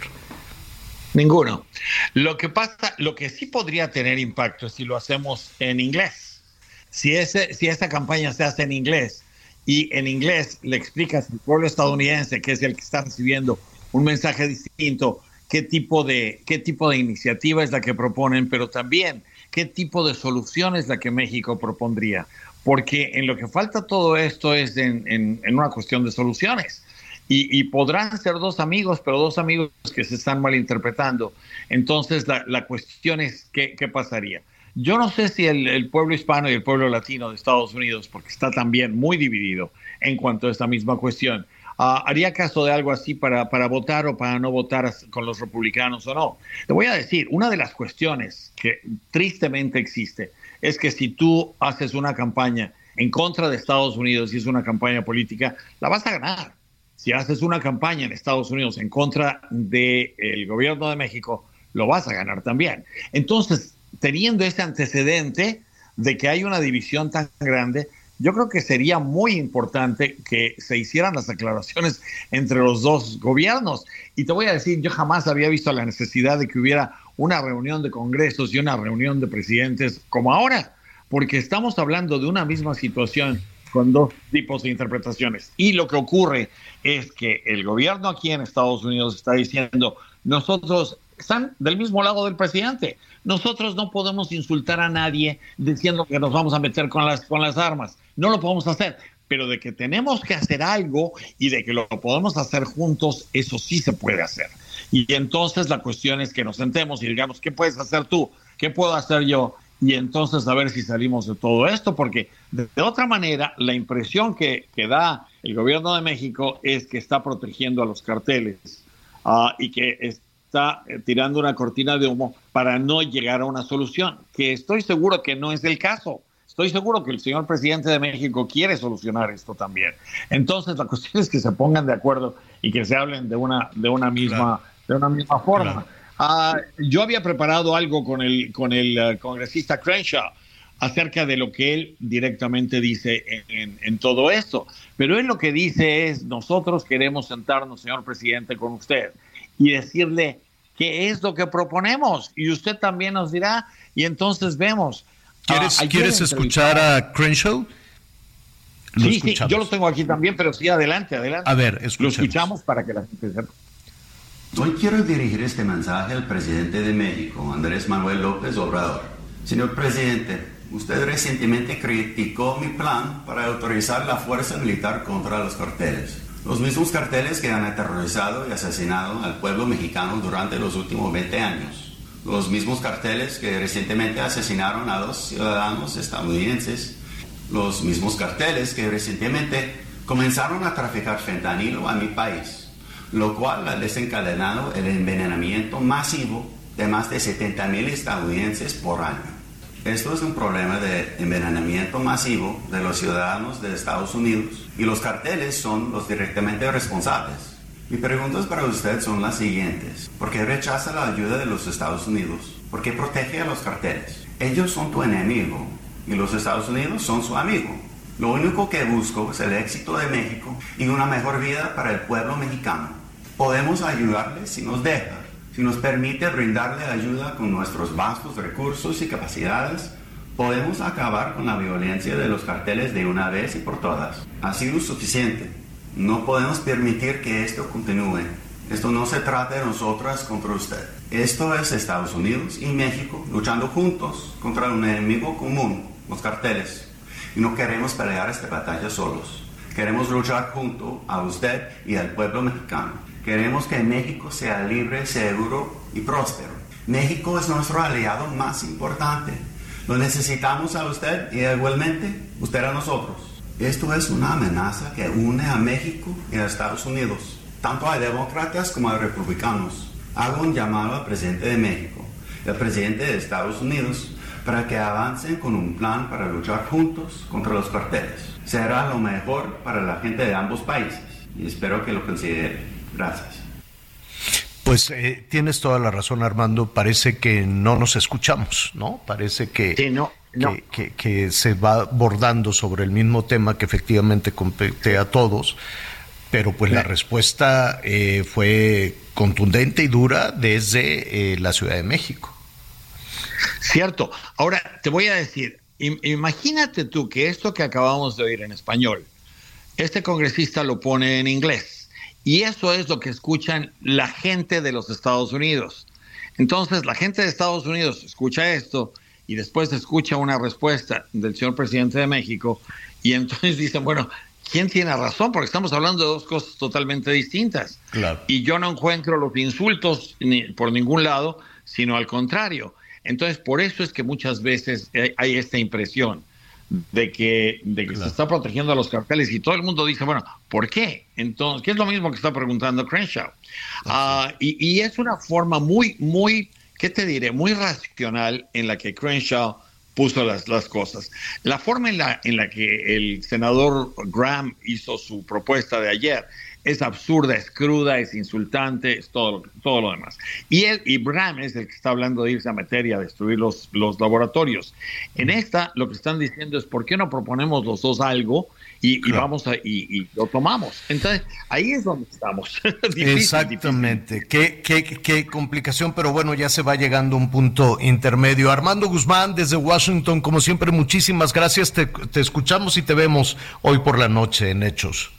Ninguno. Lo que pasa, lo que sí podría tener impacto es si lo hacemos en inglés. Si, ese, si esta campaña se hace en inglés y en inglés le explicas al pueblo estadounidense, que es el que está recibiendo un mensaje distinto, qué tipo de, qué tipo de iniciativa es la que proponen, pero también qué tipo de solución es la que México propondría. Porque en lo que falta todo esto es en, en una cuestión de soluciones. Y, podrán ser dos amigos, pero dos amigos que se están malinterpretando. Entonces, la, cuestión es, ¿qué, ¿qué, pasaría? Yo no sé si el, pueblo hispano y el pueblo latino de Estados Unidos, porque está también muy dividido en cuanto a esta misma cuestión, ah, haría caso de algo así para, para votar o para no votar con los republicanos o no. Le voy a decir, una de las cuestiones que tristemente existe es que si tú haces una campaña en contra de Estados Unidos y es una campaña política, la vas a ganar si haces una campaña en Estados Unidos en contra del gobierno de México, lo vas a ganar también. Entonces, teniendo ese antecedente de que hay una división tan grande, yo creo que sería muy importante que se hicieran las aclaraciones entre los dos gobiernos. Y te voy a decir, yo jamás había visto la necesidad de que hubiera una reunión de congresos y una reunión de presidentes como ahora, porque estamos hablando de una misma situación con dos tipos de interpretaciones. Y lo que ocurre es que el gobierno aquí en Estados Unidos está diciendo, nosotros están del mismo lado del presidente. Nosotros no podemos insultar a nadie diciendo que nos vamos a meter con las, con las armas. No lo podemos hacer. Pero de que tenemos que hacer algo y de que lo podemos hacer juntos, eso sí se puede hacer. Y entonces la cuestión es que nos sentemos y digamos, ¿qué puedes hacer tú? ¿Qué puedo hacer yo? Y entonces a ver si salimos de todo esto, porque de, otra manera la impresión que, que, da el gobierno de México es que está protegiendo a los carteles ah, y que está eh, tirando una cortina de humo para no llegar a una solución, que estoy seguro que no es el caso. estoy seguro que el señor presidente de México quiere solucionar esto también. Entonces, la cuestión es que se pongan de acuerdo y que se hablen de una, de una, misma, de una misma forma. Ah, yo había preparado algo con el, con el eh, congresista Crenshaw acerca de lo que él directamente dice en, en, todo esto. Pero él lo que dice es, nosotros queremos sentarnos, señor presidente, con usted y decirle qué es lo que proponemos. Y usted también nos dirá, y entonces vemos. ¿Quieres, ah, ¿quieres escuchar a Crenshaw? sí, sí, yo lo tengo aquí también, pero sí, adelante, adelante. A ver, Lo escuchamos para que la gente sepa. Hoy quiero dirigir este mensaje al presidente de México, Andrés Manuel López Obrador. Señor presidente, usted recientemente criticó mi plan para autorizar la fuerza militar contra los carteles. Los mismos carteles que han aterrorizado y asesinado al pueblo mexicano durante los últimos 20 años. Los mismos carteles que recientemente asesinaron a dos ciudadanos estadounidenses. Los mismos carteles que recientemente comenzaron a traficar fentanilo a mi país, lo cual ha desencadenado el envenenamiento masivo de más de 70 mil estadounidenses por año. Esto es un problema de envenenamiento masivo de los ciudadanos de Estados Unidos y los carteles son los directamente responsables. Mis preguntas para usted son las siguientes. ¿Por qué rechaza la ayuda de los Estados Unidos? ¿Por qué protege a los carteles? Ellos son tu enemigo y los Estados Unidos son su amigo. Lo único que busco es el éxito de México y una mejor vida para el pueblo mexicano. Podemos ayudarles si nos deja si nos permite brindarle ayuda con nuestros vastos recursos y capacidades, podemos acabar con la violencia de los carteles de una vez y por todas. Ha sido suficiente. No podemos permitir que esto continúe. Esto no se trata de nosotras contra usted. Esto es Estados Unidos y México luchando juntos contra un enemigo común, los carteles. Y no queremos pelear esta batalla solos. Queremos luchar junto a usted y al pueblo mexicano. Queremos que México sea libre, seguro y próspero. México es nuestro aliado más importante. Lo necesitamos a usted y igualmente usted a nosotros. Esto es una amenaza que une a México y a Estados Unidos. Tanto a demócratas como a republicanos. Hago un llamado al presidente de México, al presidente de Estados Unidos, para que avancen con un plan para luchar juntos contra los carteles. Será lo mejor para la gente de ambos países y espero que lo consideren. Gracias. Pues eh, tienes toda la razón, Armando. Parece que no nos escuchamos, ¿no? Parece que, no, Que, se va bordando sobre el mismo tema que efectivamente compete a todos, pero pues la respuesta eh, fue contundente y dura desde eh, la Ciudad de México. Cierto. Ahora te voy a decir, imagínate tú que esto que acabamos de oír en español, este congresista lo pone en inglés y eso es lo que escuchan la gente de los Estados Unidos. Entonces, la gente de Estados Unidos escucha esto y después escucha una respuesta del señor presidente de México y entonces <laughs> dicen, bueno, ¿quién tiene razón? Porque estamos hablando de dos cosas totalmente distintas. Y yo no encuentro los insultos ni por ningún lado, sino al contrario. Entonces, por eso es que muchas veces hay esta impresión de que, de que se está protegiendo a los carteles y todo el mundo dice, bueno, ¿por qué? Entonces, ¿qué es lo mismo que está preguntando Crenshaw? Ah, y, es una forma muy, muy, ¿qué te diré? Muy racional en la que Crenshaw puso las, las cosas. La forma en la, en la que el senador Graham hizo su propuesta de ayer es absurda, es cruda, es insultante, es todo, todo lo demás. Y él, y Bram es el que está hablando de irse a meter y a destruir los, los laboratorios. En esta, lo que están diciendo es, ¿por qué no proponemos los dos algo y, vamos a, y, lo tomamos? Entonces, ahí es donde estamos. <laughs> Exactamente. Qué, qué, qué complicación, pero bueno, ya se va llegando a un punto intermedio. Armando Guzmán, desde Washington, como siempre, muchísimas gracias. Te, te escuchamos y te vemos hoy por la noche en Hechos.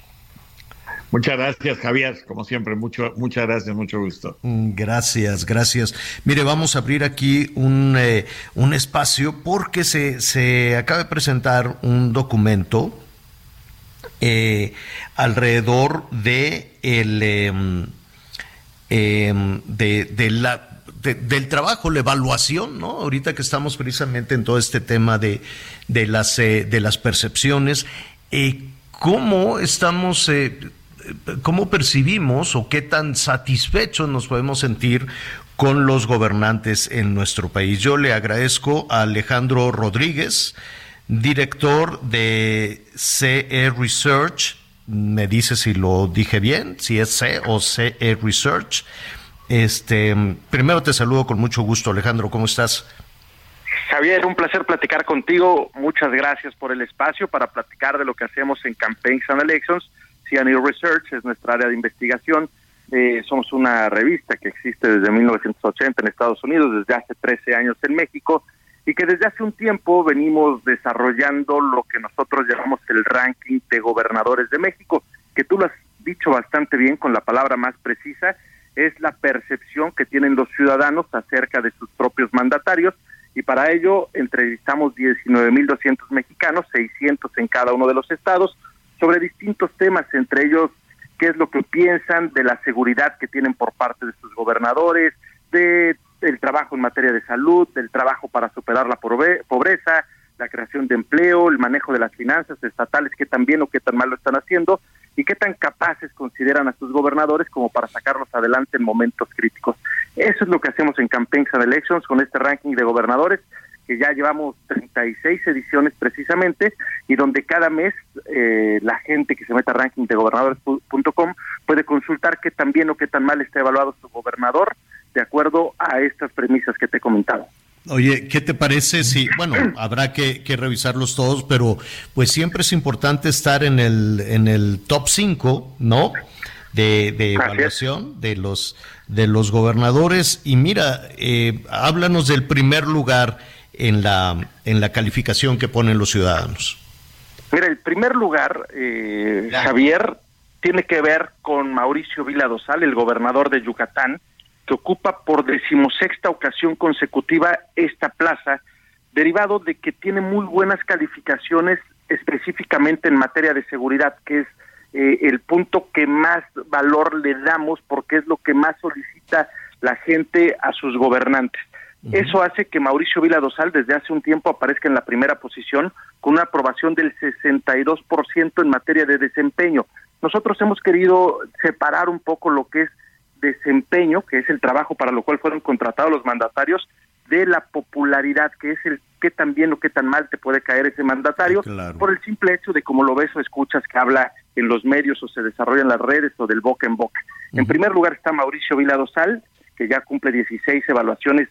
Muchas gracias, Javier. Como siempre, mucho, muchas gracias, mucho gusto. Mm, gracias, gracias. Mire, vamos a abrir aquí un, eh, un espacio porque se, se acaba de presentar un documento eh, alrededor de el em, de, de, la del trabajo, la evaluación, ¿no? Ahorita que estamos precisamente en todo este tema de, de las eh, de las percepciones, cómo estamos cómo percibimos o qué tan satisfechos nos podemos sentir con los gobernantes en nuestro país. Yo le agradezco a Alejandro Rodríguez director de CE Research. Me dice si lo dije bien, si es C o CE Research. Este, primero te saludo con mucho gusto, Alejandro. ¿Cómo estás? Javier, un placer platicar contigo. Muchas gracias por el espacio para platicar de lo que hacemos en Campaigns and Elections. CNE Research es nuestra área de investigación. Eh, somos una revista que existe desde 1980 en Estados Unidos, desde hace 13 años en México, y que desde hace un tiempo venimos desarrollando lo que nosotros llamamos el ranking de gobernadores de México, que tú lo has dicho bastante bien con la palabra más precisa, es la percepción que tienen los ciudadanos acerca de sus propios mandatarios y para ello entrevistamos 19.200 mexicanos, 600 en cada uno de los estados, sobre distintos temas, entre ellos qué es lo que piensan de la seguridad que tienen por parte de sus gobernadores, de el trabajo en materia de salud, del trabajo para superar la pobreza, la creación de empleo, el manejo de las finanzas estatales, qué tan bien o qué tan mal lo están haciendo y qué tan capaces consideran a sus gobernadores como para sacarlos adelante en momentos críticos. Eso es lo que hacemos en Campaigns and Elections con este ranking de gobernadores que ya llevamos 36 ediciones precisamente y donde cada mes eh, la gente que se mete a ranking de gobernadores.com puede consultar qué tan bien o qué tan mal está evaluado su gobernador de acuerdo a estas premisas que te he comentado. Oye, ¿qué te parece si, bueno, habrá que, revisarlos todos, pero pues siempre es importante estar en el, en el top 5, ¿no? De, evaluación de los, de los gobernadores. Y mira, eh, háblanos del primer lugar en la, en la calificación que ponen los ciudadanos. Mira, el primer lugar, eh, Javier, tiene que ver con Mauricio Vila Dosal, el gobernador de Yucatán, que ocupa por decimosexta ocasión consecutiva esta plaza, derivado de que tiene muy buenas calificaciones específicamente en materia de seguridad, que es eh, el punto que más valor le damos porque es lo que más solicita la gente a sus gobernantes. Eso hace que Mauricio Vila Dosal desde hace un tiempo aparezca en la primera posición con una aprobación del 62% en materia de desempeño. Nosotros hemos querido separar un poco lo que es desempeño, que es el trabajo para lo cual fueron contratados los mandatarios, de la popularidad, que es el qué tan bien o qué tan mal te puede caer ese mandatario, por el simple hecho de cómo lo ves o escuchas que habla en los medios o se desarrolla en las redes o del boca en boca. En primer lugar está Mauricio Vila Dosal, que ya cumple 16 evaluaciones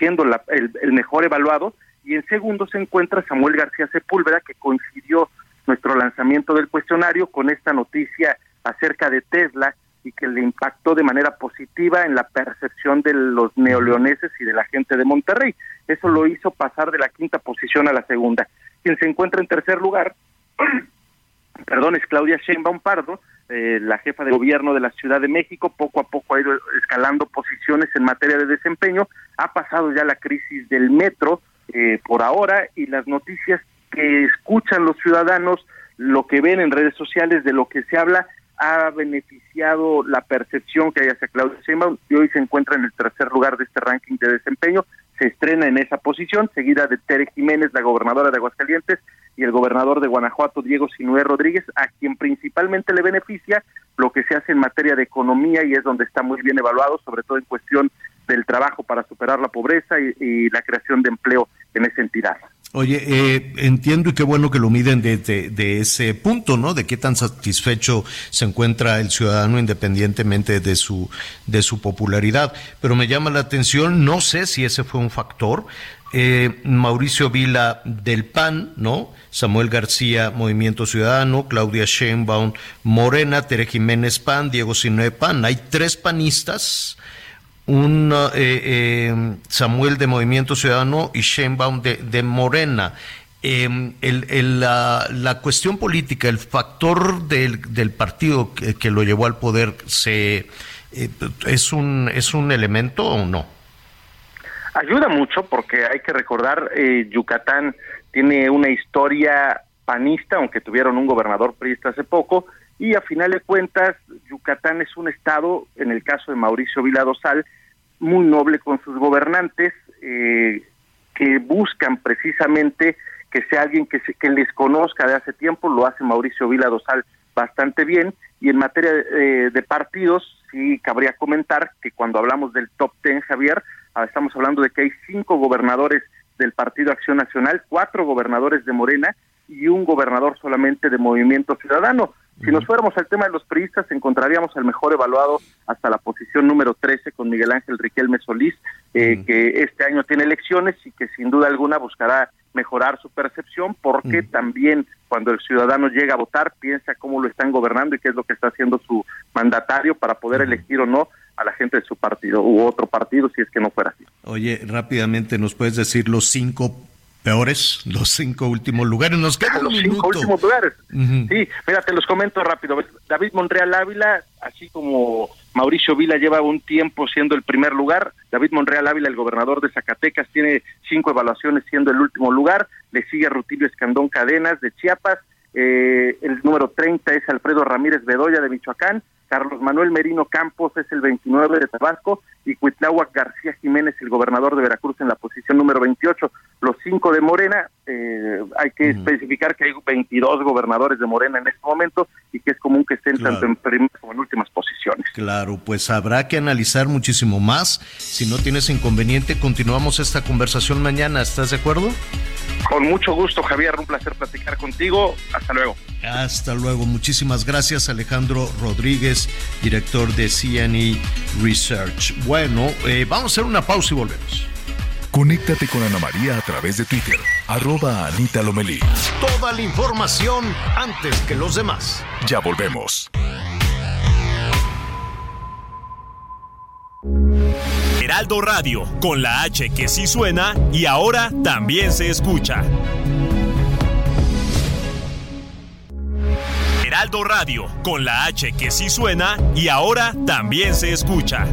siendo el, mejor evaluado, y en segundo se encuentra Samuel García Sepúlveda, que coincidió nuestro lanzamiento del cuestionario con esta noticia acerca de Tesla y que le impactó de manera positiva en la percepción de los neoleoneses y de la gente de Monterrey. Eso lo hizo pasar de la quinta posición a la segunda. Quien se encuentra en tercer lugar, <clears throat> perdón, es Claudia Sheinbaum Pardo, eh, la jefa de gobierno de la Ciudad de México, poco a poco ha ido escalando posiciones en materia de desempeño, ha pasado ya la crisis del metro eh, por ahora y las noticias que escuchan los ciudadanos, lo que ven en redes sociales, de lo que se habla, ha beneficiado la percepción que hay hacia Claudia Sheinbaum y hoy se encuentra en el tercer lugar de este ranking de desempeño, se estrena en esa posición, seguida de Tere Jiménez, la gobernadora de Aguascalientes, y el gobernador de Guanajuato, Diego Sinué Rodríguez, a quien principalmente le beneficia lo que se hace en materia de economía y es donde está muy bien evaluado, sobre todo en cuestión del trabajo para superar la pobreza y, la creación de empleo en esa entidad. Oye, eh, entiendo y qué bueno que lo miden desde de, ese punto, ¿no? De qué tan satisfecho se encuentra el ciudadano independientemente de su de su popularidad. Pero me llama la atención, no sé si ese fue un factor. Eh, Mauricio Vila del PAN, ¿no? Samuel García, Movimiento Ciudadano, Claudia Sheinbaum, Morena, Tere Jiménez PAN, Diego Sinue PAN. Hay tres panistas, un eh, eh, Samuel de Movimiento Ciudadano y Sheinbaum de, de Morena. Em, el, la, cuestión política, el factor del, partido que, lo llevó al poder, se, ¿es, un, ¿es un elemento o no? Ayuda mucho porque hay que recordar, eh, Yucatán tiene una historia panista, aunque tuvieron un gobernador priista hace poco, y a final de cuentas, Yucatán es un estado, en el caso de Mauricio Vila Dosal, muy noble con sus gobernantes, eh, que buscan precisamente que sea alguien que, que les conozca de hace tiempo, lo hace Mauricio Vila Dosal bastante bien, y en materia eh, de partidos, sí cabría comentar que cuando hablamos del top ten, Javier, estamos hablando de que hay cinco gobernadores del Partido Acción Nacional, cuatro gobernadores de Morena y un gobernador solamente de Movimiento Ciudadano. Si nos fuéramos al tema de los priistas, encontraríamos al mejor evaluado hasta la posición número 13 con Miguel Ángel Riquelme Solís, eh, que este año tiene elecciones y que sin duda alguna buscará mejorar su percepción, porque también cuando el ciudadano llega a votar piensa cómo lo están gobernando y qué es lo que está haciendo su mandatario para poder elegir o no a la gente de su partido u otro partido si es que no fuera así. Oye, rápidamente, ¿nos puedes decir los cinco peores, los cinco últimos lugares? Nos quedan los cinco últimos lugares. Sí, mira, te los comento rápido. David Monreal Ávila, así como Mauricio Vila lleva un tiempo siendo el primer lugar. David Monreal Ávila, el gobernador de Zacatecas, tiene cinco evaluaciones siendo el último lugar. Le sigue Rutilio Escandón Cadenas de Chiapas. Eh, el número 30 es Alfredo Ramírez Bedoya de Michoacán. Carlos Manuel Merino Campos es el 29 de Tabasco y Cuitláhuac García Jiménez, el gobernador de Veracruz, en la posición número 28. Los cinco de Morena, eh, hay que especificar que hay 22 gobernadores de Morena en este momento y que es común que estén tanto en primeras como en últimas posiciones. Claro, pues habrá que analizar muchísimo más. Si no tienes inconveniente, continuamos esta conversación mañana. ¿Estás de acuerdo? Con mucho gusto, Javier. Un placer platicar contigo. Hasta luego. Hasta luego. Muchísimas gracias, Alejandro Rodríguez, director de CNE Research. Bueno, eh, vamos a hacer una pausa y volvemos. Conéctate con Ana María a través de Twitter, arroba Anita Lomelí. Toda la información antes que los demás. Ya volvemos. Heraldo Radio, con la H que sí suena y ahora también se escucha. Heraldo Radio, con la H que sí suena y ahora también se escucha.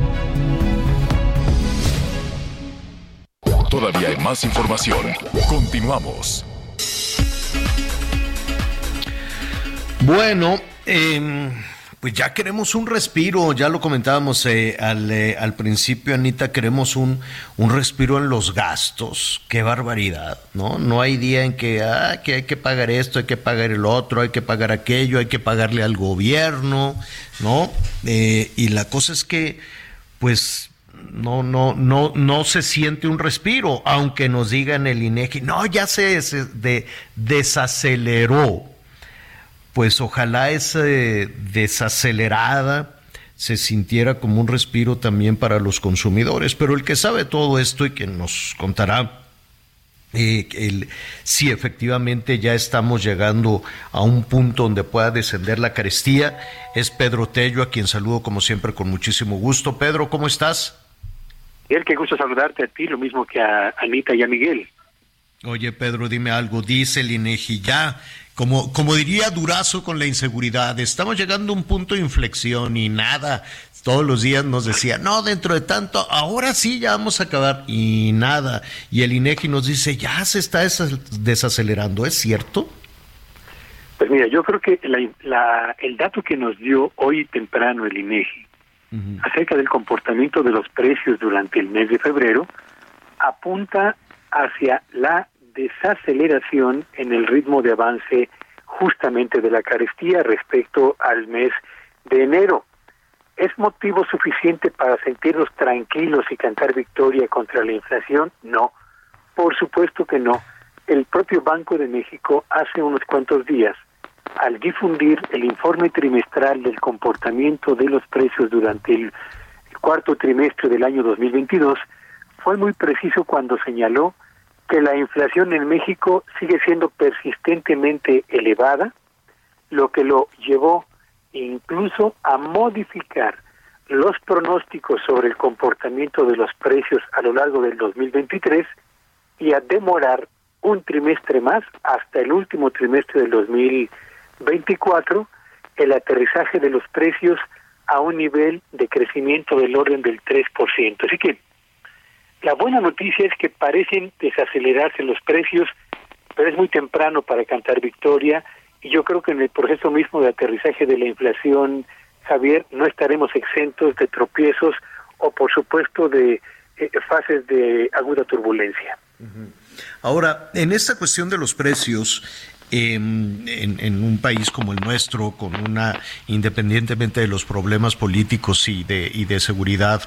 Todavía hay más información. Continuamos. Bueno, eh, pues ya queremos un respiro, ya lo comentábamos eh, al, eh, al, principio, Anita, queremos un, un respiro en los gastos. Qué barbaridad, ¿no? No hay día en que, ah, que hay que pagar esto, hay que pagar el otro, hay que pagar aquello, hay que pagarle al gobierno, ¿no? Eh, y la cosa es que, pues, no, no, no, no se siente un respiro, aunque nos digan el INEGI, no, ya se, se de, desaceleró pues ojalá esa desacelerada se sintiera como un respiro también para los consumidores. Pero el que sabe todo esto y que nos contará eh, si efectivamente ya estamos llegando a un punto donde pueda descender la carestía, es Pedro Tello, a quien saludo como siempre con muchísimo gusto. Pedro, ¿cómo estás? Miguel, qué gusto saludarte a ti, lo mismo que a Anita y a Miguel. Oye, Pedro, dime algo. Dice el INEGI ya como, como diría Durazo con la inseguridad, estamos llegando a un punto de inflexión y nada. Todos los días nos decía, no, dentro de tanto, ahora sí ya vamos a acabar y nada. Y el INEGI nos dice, ya se está desacelerando, ¿es cierto? Pues mira, yo creo que la, el dato que nos dio hoy temprano el INEGI acerca del comportamiento de los precios durante el mes de febrero apunta hacia la desaceleración en el ritmo de avance justamente de la carestía respecto al mes de enero. ¿Es motivo suficiente para sentirnos tranquilos y cantar victoria contra la inflación? No, por supuesto que no. El propio Banco de México hace unos cuantos días, al difundir el informe trimestral del comportamiento de los precios durante el cuarto trimestre del año 2022, fue muy preciso cuando señaló que la inflación en México sigue siendo persistentemente elevada, lo que lo llevó incluso a modificar los pronósticos sobre el comportamiento de los precios a lo largo del 2023 y a demorar un trimestre más hasta el último trimestre del 2024 el aterrizaje de los precios a un nivel de crecimiento del orden del 3%. Así que la buena noticia es que parecen desacelerarse los precios, pero es muy temprano para cantar victoria y yo creo que en el proceso mismo de aterrizaje de la inflación, Javier, no estaremos exentos de tropiezos o por supuesto de eh, fases de aguda turbulencia. Ahora, en esta cuestión de los precios, en, en, un país como el nuestro, con una, independientemente de los problemas políticos y de, y de seguridad,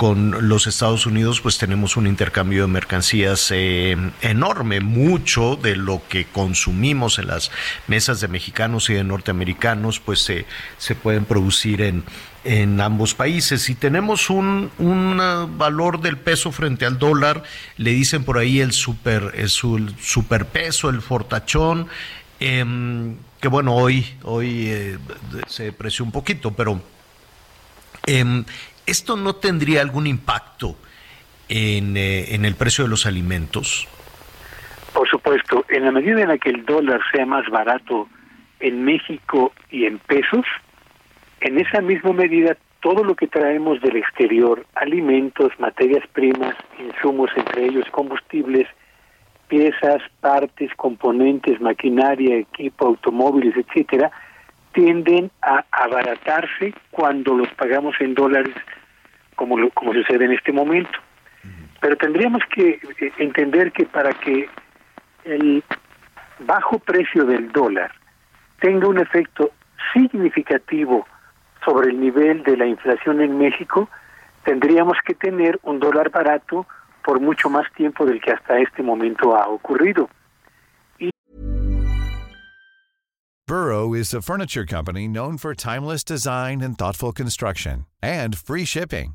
con los Estados Unidos, pues tenemos un intercambio de mercancías eh, enorme. Mucho de lo que consumimos en las mesas de mexicanos y de norteamericanos, pues se, se pueden producir en, en ambos países. Si tenemos un, un valor del peso frente al dólar, le dicen por ahí el super, el superpeso, el fortachón, em, que bueno, hoy, hoy eh, se preció un poquito, pero em, ¿esto no tendría algún impacto en, eh, en el precio de los alimentos? Por supuesto, en la medida en la que el dólar sea más barato en México y en pesos, en esa misma medida, todo lo que traemos del exterior, alimentos, materias primas, insumos, entre ellos combustibles, piezas, partes, componentes, maquinaria, equipo, automóviles, etcétera, tienden a abaratarse cuando los pagamos en dólares, como, lo, como sucede en este momento. Pero tendríamos que eh, entender que para que el bajo precio del dólar tenga un efecto significativo sobre el nivel de la inflación en México, tendríamos que tener un dólar barato por mucho más tiempo del que hasta este momento ha ocurrido. Burrow is a furniture company known for timeless design and thoughtful construction and free shipping,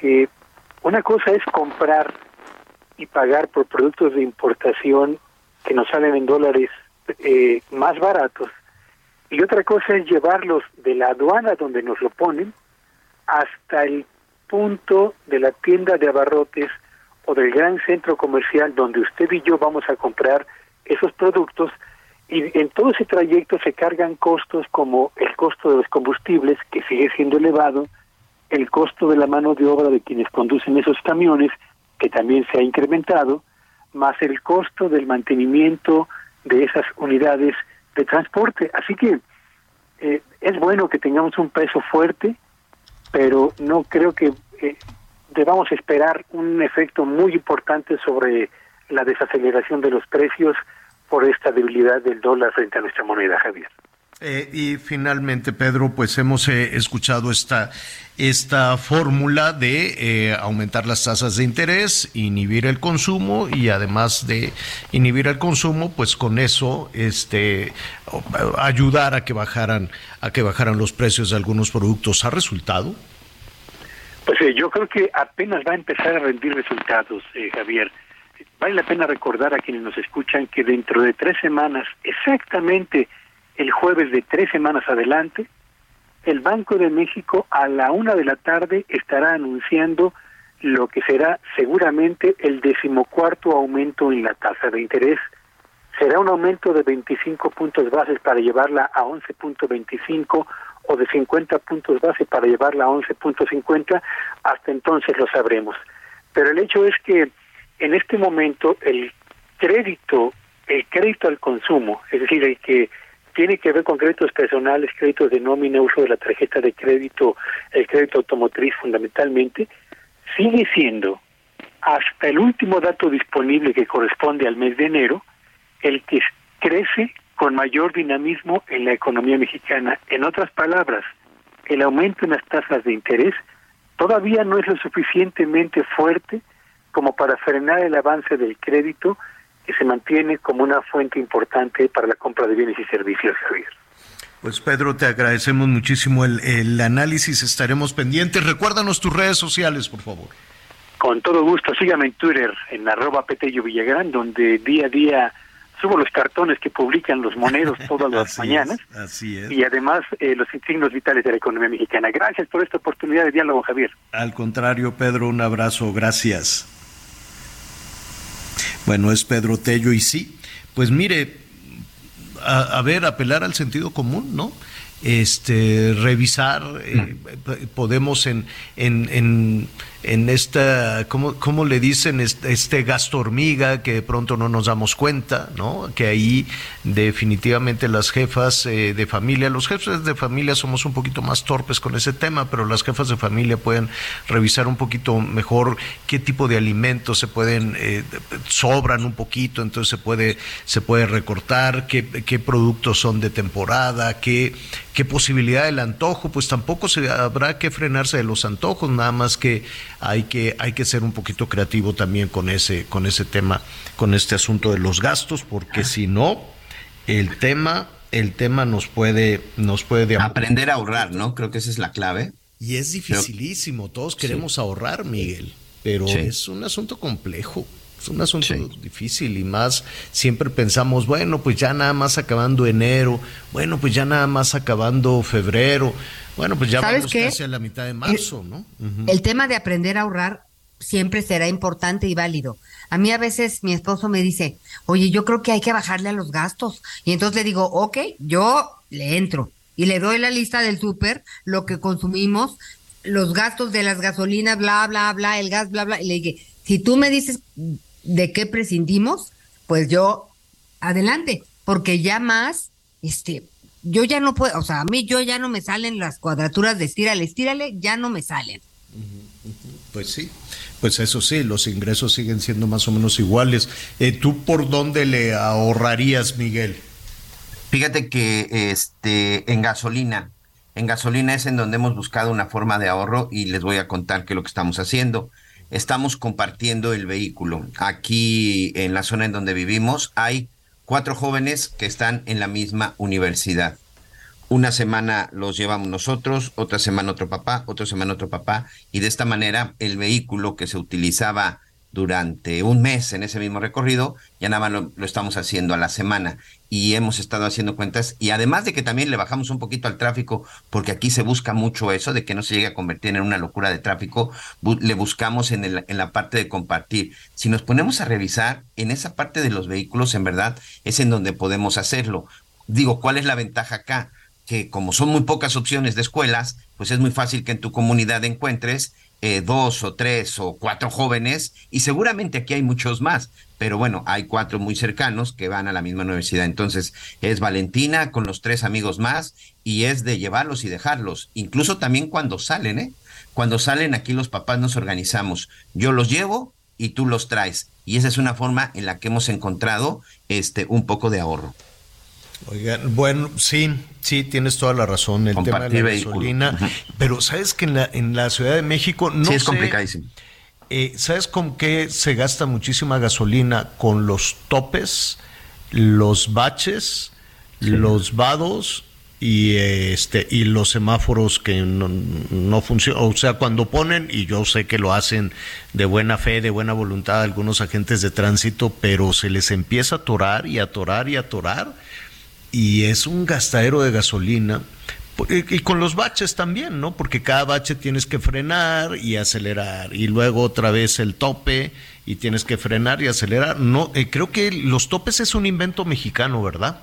que una cosa es comprar y pagar por productos de importación que nos salen en dólares eh, más baratos y otra cosa es llevarlos de la aduana donde nos lo ponen hasta el punto de la tienda de abarrotes o del gran centro comercial donde usted y yo vamos a comprar esos productos y en todo ese trayecto se cargan costos como el costo de los combustibles que sigue siendo elevado, el costo de la mano de obra de quienes conducen esos camiones que también se ha incrementado, más el costo del mantenimiento de esas unidades de transporte. Así que eh, es bueno que tengamos un peso fuerte, pero no creo que eh, debamos esperar un efecto muy importante sobre la desaceleración de los precios por esta debilidad del dólar frente a nuestra moneda, Javier. Eh, y finalmente, Pedro, pues hemos eh, escuchado esta, esta fórmula de eh, aumentar las tasas de interés, inhibir el consumo y además de inhibir el consumo, pues con eso este, ayudar a que bajaran, a que bajaran los precios de algunos productos. ¿Ha resultado? Pues yo creo que apenas va a empezar a rendir resultados, Javier. Vale la pena recordar a quienes nos escuchan que dentro de tres semanas, exactamente el jueves de tres semanas adelante, el Banco de México a la una de la tarde estará anunciando lo que será seguramente el decimocuarto aumento en la tasa de interés. Será un aumento de 25 puntos bases para llevarla a 11.25 o de 50 puntos base para llevarla a 11.50. Hasta entonces lo sabremos. Pero el hecho es que en este momento el crédito, el crédito al consumo, es decir, el que tiene que ver con créditos personales, créditos de nómina, uso de la tarjeta de crédito, el crédito automotriz fundamentalmente, sigue siendo hasta el último dato disponible que corresponde al mes de enero, el que crece con mayor dinamismo en la economía mexicana. En otras palabras, el aumento en las tasas de interés todavía no es lo suficientemente fuerte como para frenar el avance del crédito que se mantiene como una fuente importante para la compra de bienes y servicios, Javier. Pues Pedro, te agradecemos muchísimo el, el análisis, estaremos pendientes. Recuérdanos tus redes sociales, por favor. Con todo gusto, sígame en Twitter, en arroba Petello Villagrán, donde día a día subo los cartones que publican los moneros <laughs> todas las mañanas. así es. Y además eh, los signos vitales de la economía mexicana. Gracias por esta oportunidad de diálogo, Javier. Al contrario, Pedro, un abrazo, gracias. Bueno, es Pedro Tello y sí, pues mire, a, ver, apelar al sentido común, ¿no? Este, revisar, eh, podemos en, en, en esta, ¿cómo, cómo le dicen? Este, este, gasto hormiga que de pronto no nos damos cuenta, ¿no? Que ahí definitivamente las jefas eh, de familia, los jefes de familia somos un poquito más torpes con ese tema, pero las jefas de familia pueden revisar un poquito mejor qué tipo de alimentos se pueden, eh, sobran un poquito, entonces se puede, se puede recortar, qué, qué productos son de temporada, qué, qué posibilidad del antojo, pues tampoco se habrá que frenarse de los antojos, nada más que hay que, hay que ser un poquito creativo también con ese, con ese tema, con este asunto de los gastos, porque si no, el tema, el tema nos puede, nos puede aprender a ahorrar, ¿no? Creo que esa es la clave. Y es dificilísimo, todos queremos ahorrar, Miguel, pero es un asunto complejo. Es un asunto difícil y más siempre pensamos, bueno, pues ya nada más acabando enero, bueno, pues ya nada más acabando febrero, bueno, pues ya vamos casi a la mitad de marzo, ¿no? El tema de aprender a ahorrar siempre será importante y válido. A mí a veces mi esposo me dice, oye, yo creo que hay que bajarle a los gastos. Y entonces le digo, ok, yo le entro y le doy la lista del súper, lo que consumimos, los gastos de las gasolinas, bla, bla, bla, el gas, bla, bla. Y le dije, si tú me dices de qué prescindimos, pues yo, adelante, porque ya más, este, yo ya no puedo, o sea, a mí yo ya no me salen las cuadraturas de estírale, estírale, ya no me salen. Pues sí, pues eso sí, los ingresos siguen siendo más o menos iguales. Eh, ¿Tú por dónde le ahorrarías, Miguel? Fíjate que este en gasolina, en gasolina es en donde hemos buscado una forma de ahorro y les voy a contar qué es lo que estamos haciendo. Estamos compartiendo el vehículo. Aquí en la zona en donde vivimos hay cuatro jóvenes que están en la misma universidad. Una semana los llevamos nosotros, otra semana otro papá, otra semana otro papá, y de esta manera el vehículo que se utilizaba durante un mes en ese mismo recorrido, ya nada más lo, estamos haciendo a la semana y hemos estado haciendo cuentas y además de que también le bajamos un poquito al tráfico porque aquí se busca mucho eso de que no se llegue a convertir en una locura de tráfico, le buscamos en, el, en la parte de compartir. Si nos ponemos a revisar en esa parte de los vehículos, en verdad es en donde podemos hacerlo. Digo, ¿cuál es la ventaja acá? Que como son muy pocas opciones de escuelas, pues es muy fácil que en tu comunidad encuentres eh, dos o tres o cuatro jóvenes y seguramente aquí hay muchos más, pero bueno, hay cuatro muy cercanos que van a la misma universidad. Entonces es Valentina con los tres amigos más y es de llevarlos y dejarlos, incluso también cuando salen, ¿eh? Cuando salen aquí los papás nos organizamos, yo los llevo y tú los traes. Y esa es una forma en la que hemos encontrado este un poco de ahorro. Oigan, bueno, sí, sí, tienes toda la razón. El tema de la gasolina. Pero sabes que en la, en la Ciudad de México no sí, es complicadísimo. Eh, ¿Sabes con qué se gasta muchísima gasolina? Con los topes, los baches, sí. los vados y este y los semáforos que no, no funcionan, o sea, cuando ponen y yo sé que lo hacen de buena fe, de buena voluntad algunos agentes de tránsito, pero se les empieza a atorar y atorar y atorar y es un gastadero de gasolina. Y con los baches también, ¿no? Porque cada bache tienes que frenar y acelerar. Y luego otra vez el tope y tienes que frenar y acelerar. No, eh, creo que los topes es un invento mexicano, ¿verdad?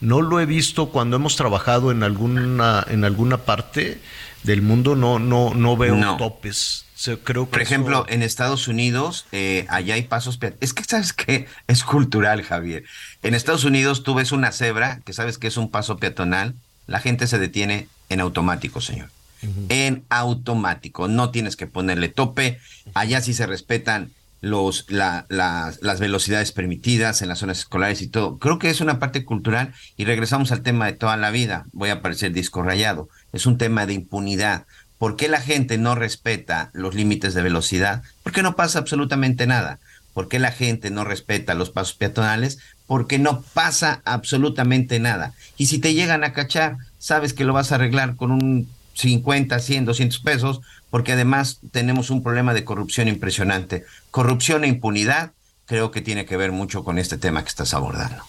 No lo he visto cuando hemos trabajado en alguna, en alguna parte del mundo, no, no, no veo no. topes. Creo que Por ejemplo, eso... en Estados Unidos, eh, allá hay pasos Es que sabes que <laughs> es cultural, Javier. En Estados Unidos tú ves una cebra, que sabes que es un paso peatonal, la gente se detiene en automático, señor. Uh -huh. En automático. No tienes que ponerle tope. Allá sí se respetan los, la, la, las velocidades permitidas en las zonas escolares y todo. Creo que es una parte cultural y regresamos al tema de toda la vida. Voy a parecer disco rayado. Es un tema de impunidad. ¿Por qué la gente no respeta los límites de velocidad? Porque no pasa absolutamente nada. ¿Por qué la gente no respeta los pasos peatonales? Porque no pasa absolutamente nada. Y si te llegan a cachar, sabes que lo vas a arreglar con un 50, 100, 200 pesos, porque además tenemos un problema de corrupción impresionante. Corrupción e impunidad creo que tiene que ver mucho con este tema que estás abordando.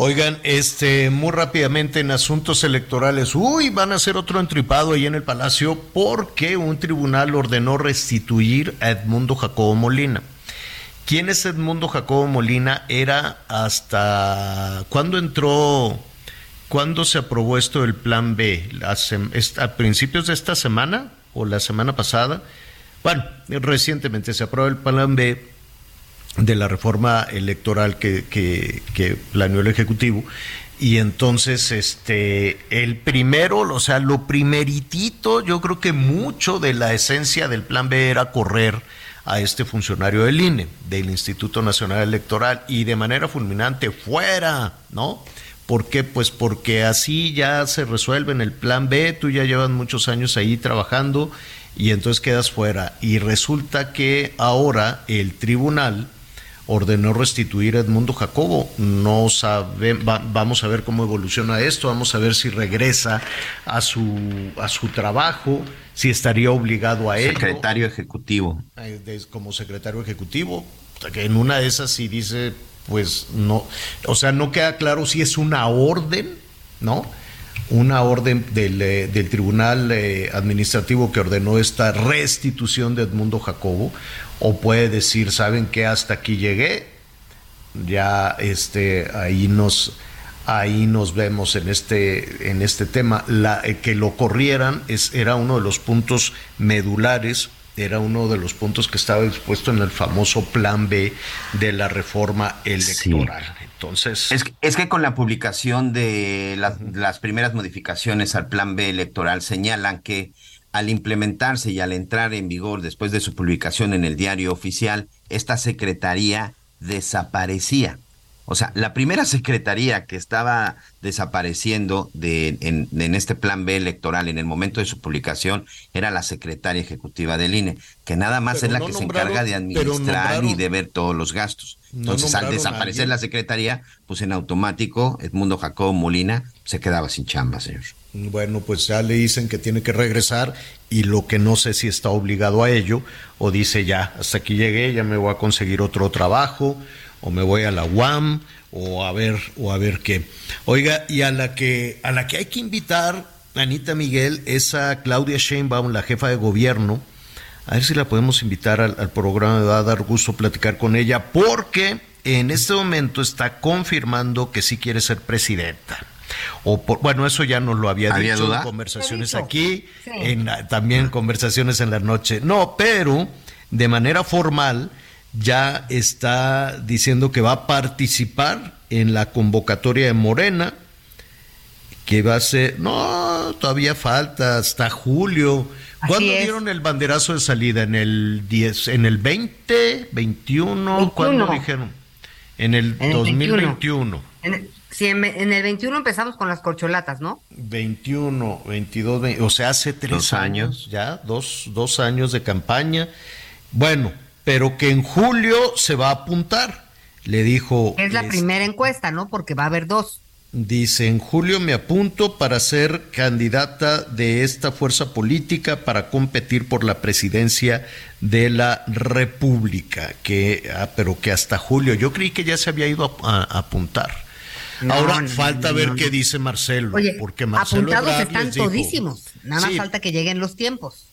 Oigan, este, muy rápidamente en asuntos electorales, uy, van a hacer otro entripado ahí en el Palacio porque un tribunal ordenó restituir a Edmundo Jacobo Molina. ¿Quién es Edmundo Jacobo Molina? Era hasta cuándo entró, cuándo se aprobó esto del Plan B, a principios de esta semana o la semana pasada Bueno, recientemente se aprobó el plan B de la reforma electoral que, que, planeó el Ejecutivo y entonces, este, el primero, o sea, lo primeritito, yo creo que mucho de la esencia del plan B era correr a este funcionario del INE, del Instituto Nacional Electoral, y de manera fulminante, fuera, ¿no? ¿Por qué? Pues porque así ya se resuelve en el plan B, tú ya llevas muchos años ahí trabajando y entonces quedas fuera. Y resulta que ahora el tribunal ordenó restituir a Edmundo Jacobo. No sabe, vamos a ver cómo evoluciona esto, vamos a ver si regresa a su, a su trabajo, si estaría obligado a él. Secretario ejecutivo. Como secretario ejecutivo. Que en una de esas si dice, pues no, o sea, no queda claro si es una orden, ¿no? Una orden del, eh, del Tribunal eh, Administrativo que ordenó esta restitución de Edmundo Jacobo, o puede decir, ¿saben qué? Hasta aquí llegué, ya este, ahí nos ahí nos vemos en este en este tema la eh, que lo corrieran es era uno de los puntos medulares era uno de los puntos que estaba dispuesto en el famoso plan B de la reforma electoral. Entonces. Es que, es que, con la publicación de las primeras modificaciones al plan B electoral señalan que al implementarse y al entrar en vigor después de su publicación en el diario oficial, esta secretaría desaparecía. O sea, la primera secretaría que estaba desapareciendo de, en, este plan B electoral en el momento de su publicación era la secretaria ejecutiva del INE, que nada más es la que se encarga de administrar y de ver todos los gastos. Entonces, al desaparecer la secretaría, pues en automático Edmundo Jacobo Molina se quedaba sin chamba, señor. Bueno, pues ya le dicen que tiene que regresar y lo que no sé si está obligado a ello o dice ya, hasta aquí llegué, ya me voy a conseguir otro trabajo o me voy a la UAM o a ver o a ver qué. Oiga, y a la que a la que hay que invitar Anita Miguel es a Claudia Sheinbaum, la jefa de gobierno. A ver si la podemos invitar al, programa, me va a dar gusto platicar con ella porque en este momento está confirmando que sí quiere ser presidenta. O por, bueno, eso ya nos lo había dicho en conversaciones aquí, en, también conversaciones en la noche. No, pero de manera formal ya está diciendo que va a participar en la convocatoria de Morena, que va a ser, no, todavía falta hasta julio. ¿Cuándo dieron el banderazo de salida? ¿En el 10, en el 20, 21? ¿Cuándo dijeron? En el, 2021. En sí, en, el 21 empezamos con las corcholatas, ¿no? 21, 22, o sea, hace tres años, ya, dos, dos años de campaña. Bueno, pero que en julio se va a apuntar. Le dijo. Es la primera encuesta, ¿no? Porque va a haber dos. Dice, en julio me apunto para ser candidata de esta fuerza política para competir por la presidencia de la República, que, ah, pero que hasta julio, yo creí que ya se había ido a, apuntar. Ahora falta ver qué dice Marcelo, porque Marcelo apuntados están todísimos, nada más falta que lleguen los tiempos.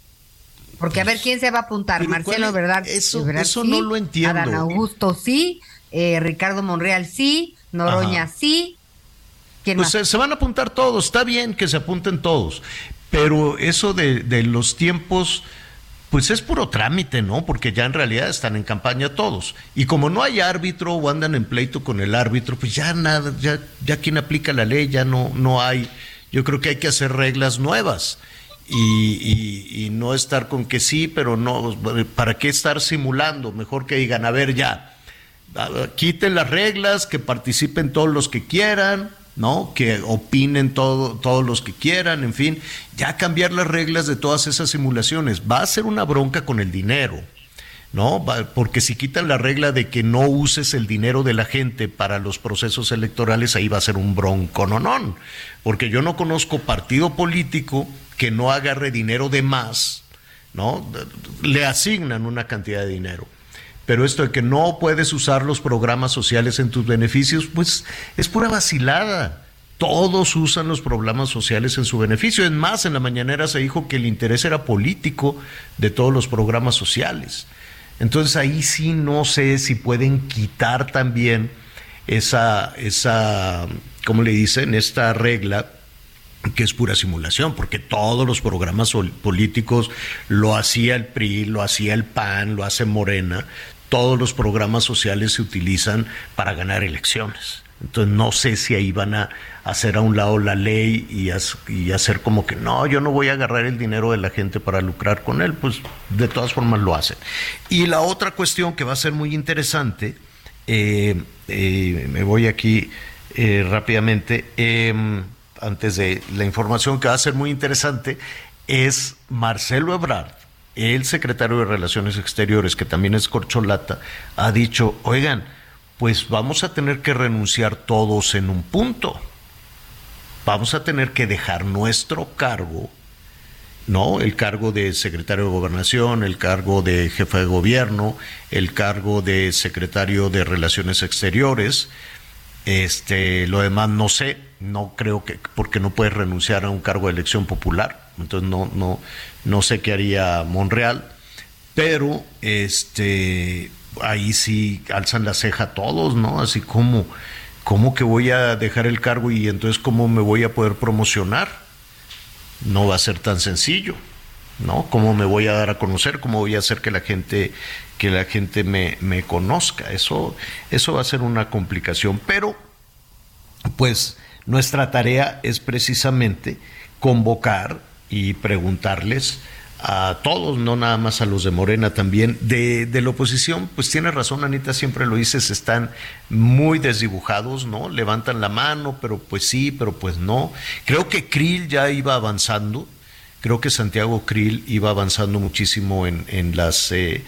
Porque a ver quién se va a apuntar, Marcelo, ¿verdad? Eso, eso no lo entiendo. Adán Augusto sí, eh, Ricardo Monreal sí, Noroña sí. ¿Quién pues Se, van a apuntar todos, está bien que se apunten todos, pero eso de, de los tiempos, pues es puro trámite, ¿no? Porque ya en realidad están en campaña todos. Y como no hay árbitro o andan en pleito con el árbitro, pues ya nada, ya, ya quien aplica la ley, ya no, no hay. Yo creo que hay que hacer reglas nuevas y, no estar con que sí, pero no, ¿para qué estar simulando? Mejor que digan, a ver ya, quiten las reglas, que participen todos los que quieran, ¿no? Que opinen todo, todos los que quieran, en fin, ya cambiar las reglas de todas esas simulaciones. Va a ser una bronca con el dinero. ¿no? Porque si quitan la regla de que no uses el dinero de la gente para los procesos electorales, ahí va a ser un bronco, no, no. Porque yo no conozco partido político que no agarre dinero de más, ¿no? Le asignan una cantidad de dinero. Pero esto de que no puedes usar los programas sociales en tus beneficios, pues es pura vacilada. Todos usan los programas sociales en su beneficio. Es más, en la mañanera se dijo que el interés era político de todos los programas sociales. Entonces ahí sí no sé si pueden quitar también esa, esa ¿cómo le dicen? Esta regla que es pura simulación, porque todos los programas políticos lo hacía el PRI, lo hacía el PAN, lo hace Morena, todos los programas sociales se utilizan para ganar elecciones. Entonces no sé si ahí van a hacer a un lado la ley y, hacer como que no, yo no voy a agarrar el dinero de la gente para lucrar con él, pues de todas formas lo hacen. Y la otra cuestión que va a ser muy interesante, eh, eh, me voy aquí eh, rápidamente, em, antes de la información que va a ser muy interesante, es Marcelo Ebrard, el secretario de Relaciones Exteriores, que también es corcholata, ha dicho, oigan, pues vamos a tener que renunciar todos en un punto. Vamos a tener que dejar nuestro cargo, ¿no? El cargo de secretario de gobernación, el cargo de jefe de gobierno, el cargo de secretario de Relaciones Exteriores. Este, lo demás no sé, no creo que, porque no puedes renunciar a un cargo de elección popular. Entonces no, no, no sé qué haría Monreal. Pero este ahí sí alzan la ceja todos, ¿no? Así como, ¿cómo que voy a dejar el cargo y entonces cómo me voy a poder promocionar? No va a ser tan sencillo, ¿no? ¿Cómo me voy a dar a conocer? ¿Cómo voy a hacer que la gente, que la gente me, me conozca? Eso, eso va a ser una complicación. Pero, pues, nuestra tarea es precisamente convocar y preguntarles a todos, no nada más a los de Morena también. De, de, la oposición, pues tiene razón, Anita, siempre lo dices, están muy desdibujados, ¿no? Levantan la mano, pero pues sí, pero pues no. Creo que Krill ya iba avanzando, creo que Santiago Krill iba avanzando muchísimo en, en las, eh,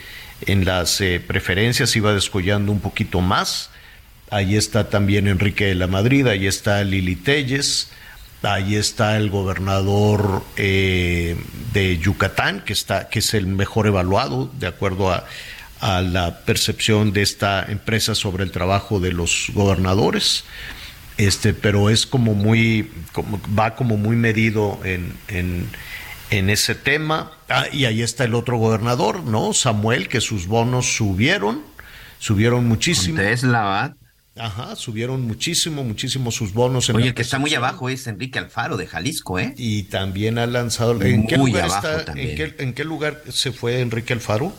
en las eh, preferencias, iba descollando un poquito más. Ahí está también Enrique de la Madrid, ahí está Lili Telles. Ahí está el gobernador eh, de Yucatán, que, está, que es el mejor evaluado de acuerdo a, la percepción de esta empresa sobre el trabajo de los gobernadores. Este, pero es como muy, como, va como muy medido en, en, ese tema. Ah, y ahí está el otro gobernador, ¿no? Samuel, que sus bonos subieron, subieron muchísimo. Tesla, Ajá, subieron muchísimo, muchísimo sus bonos. En Oye, el que está muy abajo es Enrique Alfaro de Jalisco, ¿eh? Y también ha lanzado. ¿En qué lugar está? ¿en qué, lugar se fue Enrique Alfaro?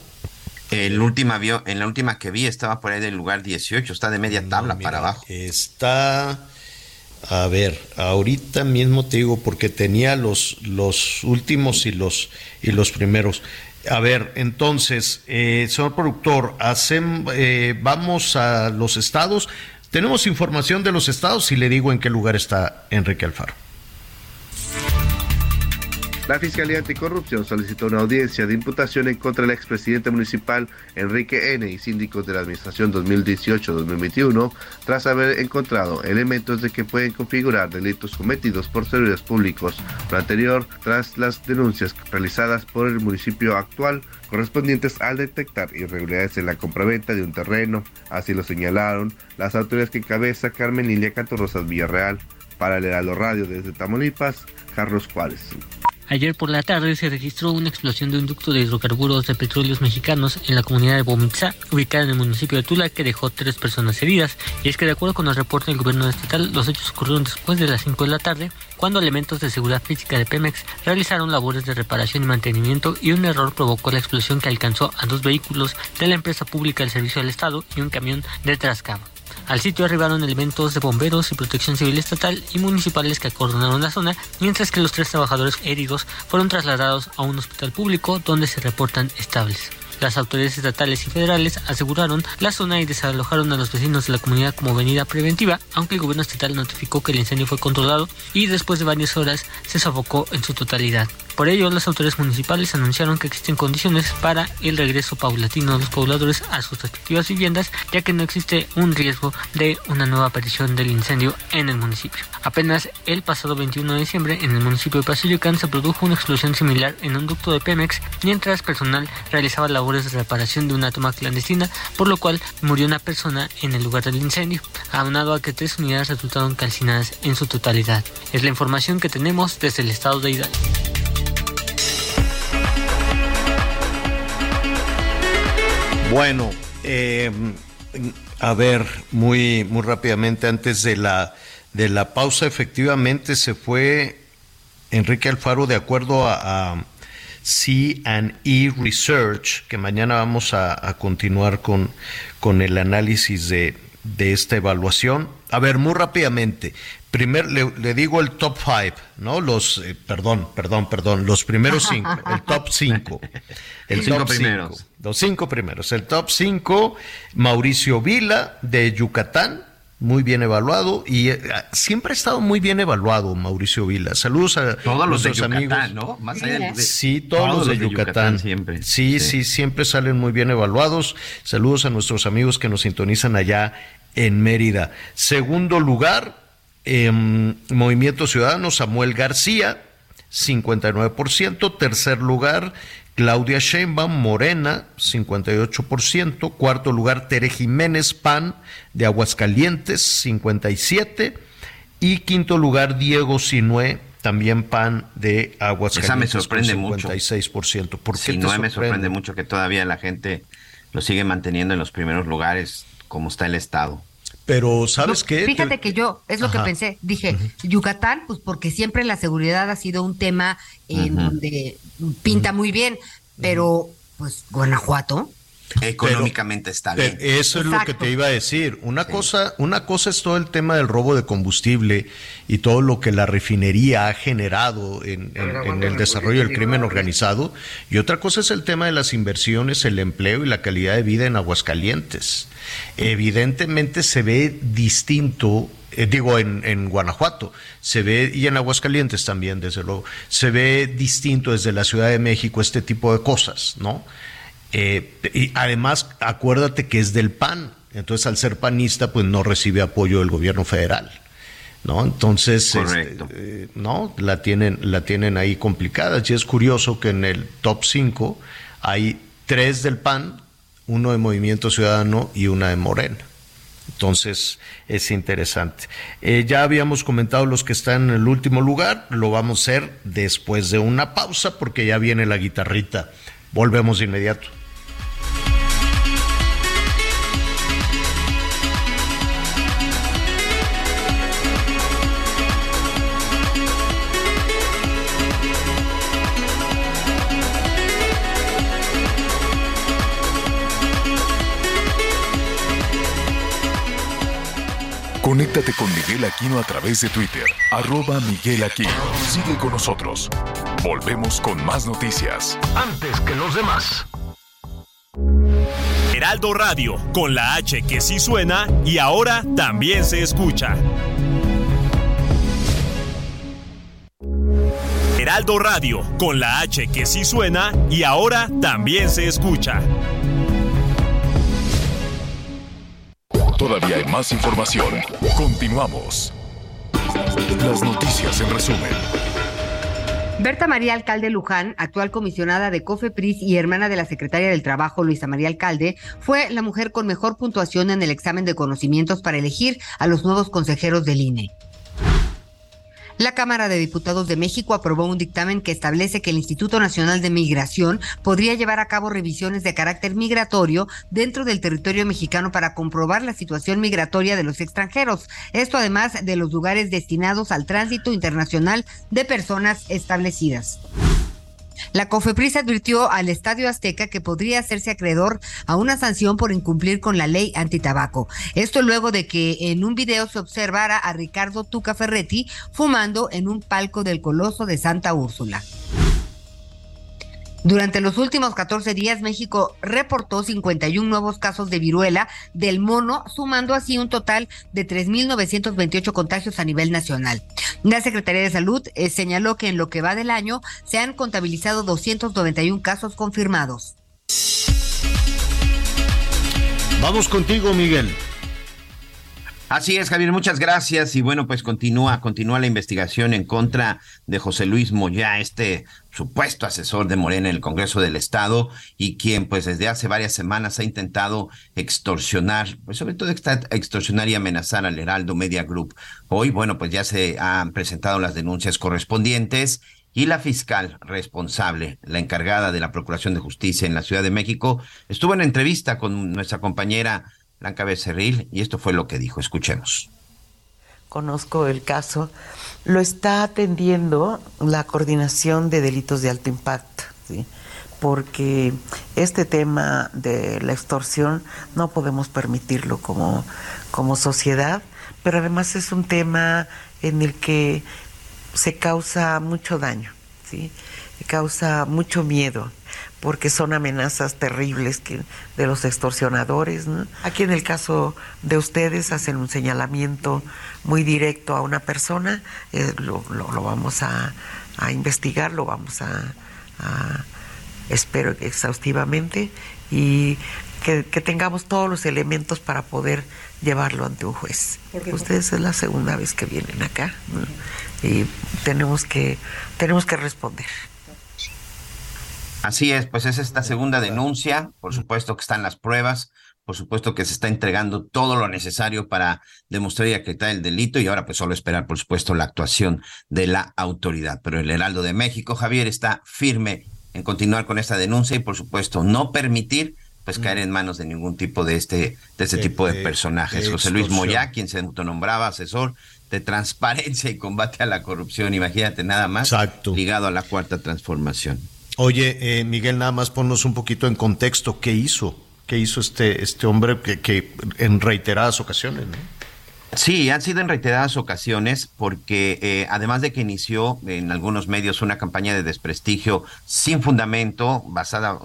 El última vio, en la última que vi estaba por ahí del lugar 18, está de media tabla para abajo. Está, a ver, ahorita mismo te digo porque tenía los, los últimos y los y los primeros. A ver, entonces, eh, señor productor, hacen, eh, vamos a los estados. Tenemos información de los estados y le digo en qué lugar está Enrique Alfaro. La Fiscalía Anticorrupción solicitó una audiencia de imputación en contra del expresidente municipal Enrique N. y síndicos de la Administración 2018-2021 tras haber encontrado elementos de que pueden configurar delitos cometidos por servidores públicos. Lo anterior tras las denuncias realizadas por el municipio actual correspondientes al detectar irregularidades en la compraventa de un terreno. Así lo señalaron las autoridades que encabeza Carmen Lilia Cantorrosas Villarreal. Para el Heraldo Radio desde Tamaulipas, Carlos Juárez. Ayer por la tarde se registró una explosión de un ducto de hidrocarburos de petróleos mexicanos en la comunidad de Bomitza, ubicada en el municipio de Tula, que dejó tres personas heridas. Y es que de acuerdo con el reporte del gobierno estatal, los hechos ocurrieron después de las 5 de la tarde, cuando elementos de seguridad física de Pemex realizaron labores de reparación y mantenimiento y un error provocó la explosión que alcanzó a dos vehículos de la empresa pública del Servicio al Estado y un camión de Trascamo. Al sitio arribaron elementos de bomberos y protección civil estatal y municipales que acordonaron la zona, mientras que los tres trabajadores heridos fueron trasladados a un hospital público donde se reportan estables. Las autoridades estatales y federales aseguraron la zona y desalojaron a los vecinos de la comunidad como venida preventiva, aunque el gobierno estatal notificó que el incendio fue controlado y después de varias horas se sofocó en su totalidad. Por ello, las autoridades municipales anunciaron que existen condiciones para el regreso paulatino de los pobladores a sus respectivas viviendas, ya que no existe un riesgo de una nueva aparición del incendio en el municipio. Apenas el pasado 21 de diciembre, en el municipio de Pasillocan se produjo una explosión similar en un ducto de Pemex, mientras personal realizaba labores de reparación de una toma clandestina, por lo cual murió una persona en el lugar del incendio, aunado a que tres unidades resultaron calcinadas en su totalidad. Es la información que tenemos desde el estado de Hidalgo. Bueno, eh, a ver, muy, muy rápidamente, antes de la, de la pausa, efectivamente se fue Enrique Alfaro, de acuerdo a, a C&E Research, que mañana vamos a, continuar con, con el análisis de, de esta evaluación. A ver, muy rápidamente. Primer, le, digo el top five, ¿no? Los, eh, perdón, perdón, perdón, los primeros cinco, el top cinco. El cinco primeros. Los cinco primeros. El top cinco, Mauricio Vila, de Yucatán, muy bien evaluado y eh, siempre ha estado muy bien evaluado Mauricio Vila. Saludos a todos los de Yucatán, ¿no? Más allá de, sí, todos, los de, Yucatán. siempre. Sí, sí, siempre salen muy bien evaluados. Saludos a nuestros amigos que nos sintonizan allá en Mérida. Segundo lugar, eh, Movimiento Ciudadano, Samuel García, 59%. Tercer lugar, Claudia Sheinbaum, Morena, 58%. Cuarto lugar, Tere Jiménez, PAN, de Aguascalientes, 57%. Y quinto lugar, Diego Sinué, también PAN de Aguascalientes. Esa me sorprende con 56%. mucho. ¿Por qué me sorprende mucho que todavía la gente lo sigue manteniendo en los primeros lugares como está el Estado. Pero, ¿sabes qué? Fíjate que yo, es lo que pensé, dije, Yucatán, pues porque siempre la seguridad ha sido un tema en donde pinta muy bien, pero pues Guanajuato, Económicamente está bien. Eso es lo que te iba a decir. Una cosa, una cosa es todo el tema del robo de combustible y todo lo que la refinería ha generado en, el desarrollo del crimen organizado. Y otra cosa es el tema de las inversiones, el empleo y la calidad de vida en Aguascalientes. Evidentemente se ve distinto eh, digo en, en, Guanajuato, se ve, y en Aguascalientes también, desde luego, se ve distinto desde la Ciudad de México este tipo de cosas, ¿no? Eh, y además, acuérdate que es del PAN, entonces al ser panista, pues no recibe apoyo del gobierno federal. ¿No? Entonces, este, eh, no, la tienen, la tienen ahí complicada. Y es curioso que en el top 5 hay tres del PAN, uno de Movimiento Ciudadano y una de Morena. Entonces es interesante. Eh, ya habíamos comentado los que están en el último lugar, lo vamos a hacer después de una pausa porque ya viene la guitarrita. Volvemos de inmediato. Conéctate con Miguel Aquino a través de Twitter, arroba Miguel Aquino. Sigue con nosotros. Volvemos con más noticias. Antes que los demás. Heraldo Radio, con la H que sí suena y ahora también se escucha. Heraldo Radio, con la H que sí suena y ahora también se escucha. Todavía hay más información. Continuamos. Las noticias en resumen. Berta María Alcalde Luján, actual comisionada de COFEPRIS y hermana de la secretaria del Trabajo Luisa María Alcalde, fue la mujer con mejor puntuación en el examen de conocimientos para elegir a los nuevos consejeros del INE. La Cámara de Diputados de México aprobó un dictamen que establece que el Instituto Nacional de Migración podría llevar a cabo revisiones de carácter migratorio dentro del territorio mexicano para comprobar la situación migratoria de los extranjeros. Esto además de los lugares destinados al tránsito internacional de personas establecidas. La COFEPRIS advirtió al Estadio Azteca que podría hacerse acreedor a una sanción por incumplir con la ley antitabaco. Esto luego de que en un video se observara a Ricardo Tuca Ferretti fumando en un palco del Coloso de Santa Úrsula. Durante los últimos 14 días, México reportó 51 nuevos casos de viruela del mono, sumando así un total de 3.928 contagios a nivel nacional. La Secretaría de Salud eh, señaló que en lo que va del año se han contabilizado 291 casos confirmados. Vamos contigo, Miguel. Así es, Javier, muchas gracias. Y bueno, pues continúa, continúa la investigación en contra de José Luis Moya, este supuesto asesor de Morena en el Congreso del Estado y quien pues desde hace varias semanas ha intentado extorsionar, pues sobre todo extorsionar y amenazar al Heraldo Media Group. Hoy, bueno, pues ya se han presentado las denuncias correspondientes y la fiscal responsable, la encargada de la Procuración de Justicia en la Ciudad de México, estuvo en entrevista con nuestra compañera Blanca Becerril, y esto fue lo que dijo. Escuchemos. conozco el caso, lo está atendiendo la Coordinación de Delitos de Alto Impacto, ¿sí? porque este tema de la extorsión no podemos permitirlo como, como sociedad, pero además es un tema en el que se causa mucho daño, ¿sí? causa mucho miedo porque son amenazas terribles que, de los extorsionadores. Aquí en el caso de ustedes hacen un señalamiento muy directo a una persona, eh, lo, vamos a, investigar, lo vamos a, espero exhaustivamente, y que, tengamos todos los elementos para poder llevarlo ante un juez. Ustedes es la segunda vez que vienen acá y tenemos que, tenemos que responder. Así es, pues es esta segunda denuncia, por supuesto que están las pruebas, por supuesto que se está entregando todo lo necesario para demostrar y acreditar el delito y ahora pues solo esperar, por supuesto, la actuación de la autoridad. Pero el Heraldo de México, Javier, está firme en continuar con esta denuncia y por supuesto no permitir pues caer en manos de ningún tipo de este, de este tipo de, personajes. José Luis Moya, quien se autonombraba asesor de transparencia y combate a la corrupción, imagínate nada más, ligado a la cuarta transformación. Oye, eh, Miguel, nada más ponnos un poquito en contexto, ¿qué hizo? ¿Qué hizo este, este hombre que, en reiteradas ocasiones? ¿no? Sí, han sido en reiteradas ocasiones porque eh, además de que inició en algunos medios una campaña de desprestigio sin fundamento, basada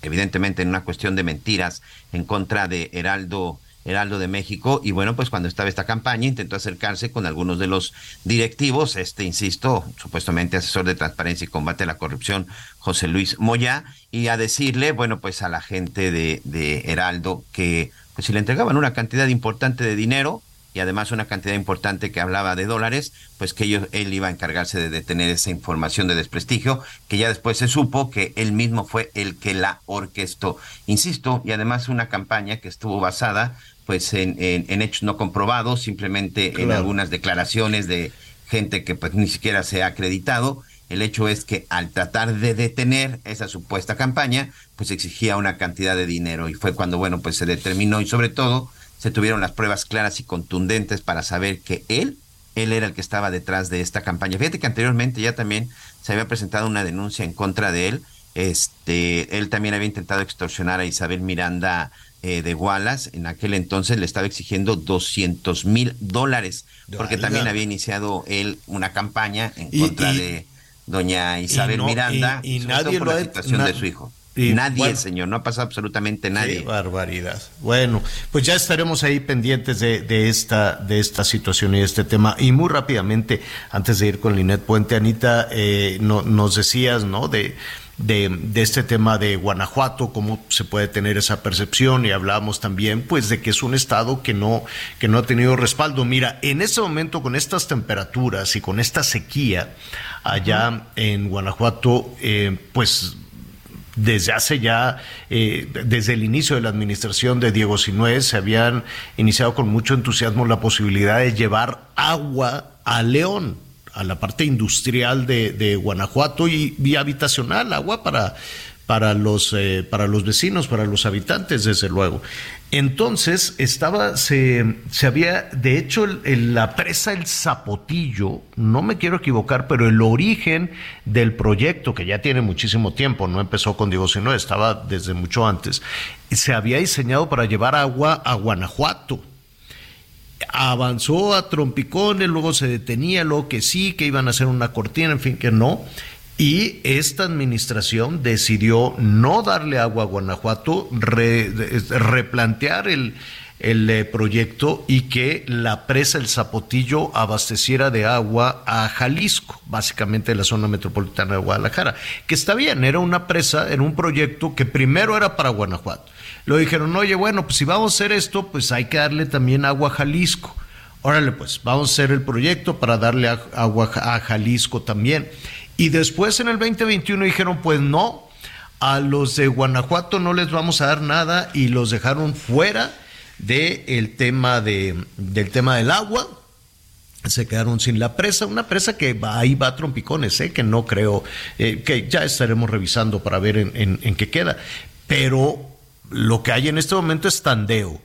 evidentemente en una cuestión de mentiras en contra de Heraldo Heraldo de México. Y bueno, pues cuando estaba esta campaña intentó acercarse con algunos de los directivos, este, insisto, supuestamente asesor de transparencia y combate a la corrupción, José Luis Moya, y a decirle, bueno, pues a la gente de, Heraldo que pues si le entregaban una cantidad importante de dinero, y además una cantidad importante que hablaba de dólares, pues que ellos, él iba a encargarse de detener esa información de desprestigio, que ya después se supo que él mismo fue el que la orquestó. Insisto, y además una campaña que estuvo basada pues en, en, hechos no comprobados, simplemente en algunas declaraciones de gente que pues ni siquiera se ha acreditado. El hecho es que al tratar de detener esa supuesta campaña, pues exigía una cantidad de dinero y fue cuando, bueno, pues se determinó y sobre todo se tuvieron las pruebas claras y contundentes para saber que él, él era el que estaba detrás de esta campaña. Fíjate que anteriormente ya también se había presentado una denuncia en contra de él. Este, él también había intentado extorsionar a Isabel Miranda eh, de Wallace, en aquel entonces le estaba exigiendo 200 mil dólares, porque también había iniciado él una campaña en contra de doña Isabel Miranda y, nadie por lo la situación de su hijo. nadie, señor, no ha pasado absolutamente nadie. Qué barbaridad. Bueno, pues ya estaremos ahí pendientes de, de, esta, de esta situación y de este tema. Y muy rápidamente, antes de ir con Linet Puente, Anita, eh, no, nos decías, ¿no? De de, de, este tema de Guanajuato, cómo se puede tener esa percepción y hablamos también pues de que es un estado que no, que no ha tenido respaldo. Mira, en este momento con estas temperaturas y con esta sequía allá en Guanajuato, eh, pues desde hace ya, eh, desde el inicio de la administración de Diego Sinué, se habían iniciado con mucho entusiasmo la posibilidad de llevar agua a León a la parte industrial de, Guanajuato y, y, habitacional, agua para, para, los, eh, para los vecinos, para los habitantes, desde luego. Entonces, estaba, se, se había, de hecho, la presa El Zapotillo, no me quiero equivocar, pero el origen del proyecto, que ya tiene muchísimo tiempo, no empezó con Diego Sino, estaba desde mucho antes, se había diseñado para llevar agua a Guanajuato avanzó a trompicones, luego se detenía, luego que sí, que iban a hacer una cortina, en fin, que no. Y esta administración decidió no darle agua a Guanajuato, replantear el, el eh, proyecto y que la presa El Zapotillo abasteciera de agua a Jalisco, básicamente la zona metropolitana de Guadalajara. Que está bien, era una presa, era un proyecto que primero era para Guanajuato. Lo dijeron, oye, bueno, pues si vamos a hacer esto, pues hay que darle también agua a Jalisco. Órale, pues vamos a hacer el proyecto para darle agua a Jalisco también. Y después en el 2021 dijeron, pues no, a los de Guanajuato no les vamos a dar nada y los dejaron fuera del tema de, del tema del agua. Se quedaron sin la presa, una presa que va, ahí va a trompicones, ¿eh? que no creo, eh, que ya estaremos revisando para ver en qué queda. Pero lo que hay en este momento es tandeo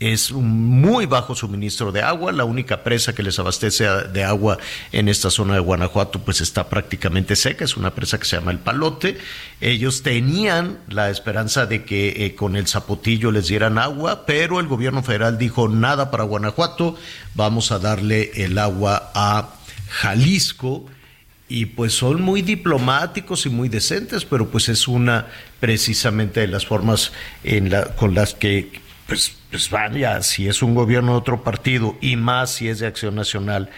es un muy bajo suministro de agua. La única presa que les abastece de agua en esta zona de Guanajuato pues está prácticamente seca. Es una presa que se llama El Palote. Ellos tenían la esperanza de que eh, con el zapotillo les dieran agua, pero el gobierno federal dijo nada para Guanajuato. Vamos a darle el agua a Jalisco y pues son muy diplomáticos y muy decentes, pero pues es una precisamente de las formas en la, con las que pues, pues vaya, si es un gobierno de otro partido y más si es de Acción Nacional,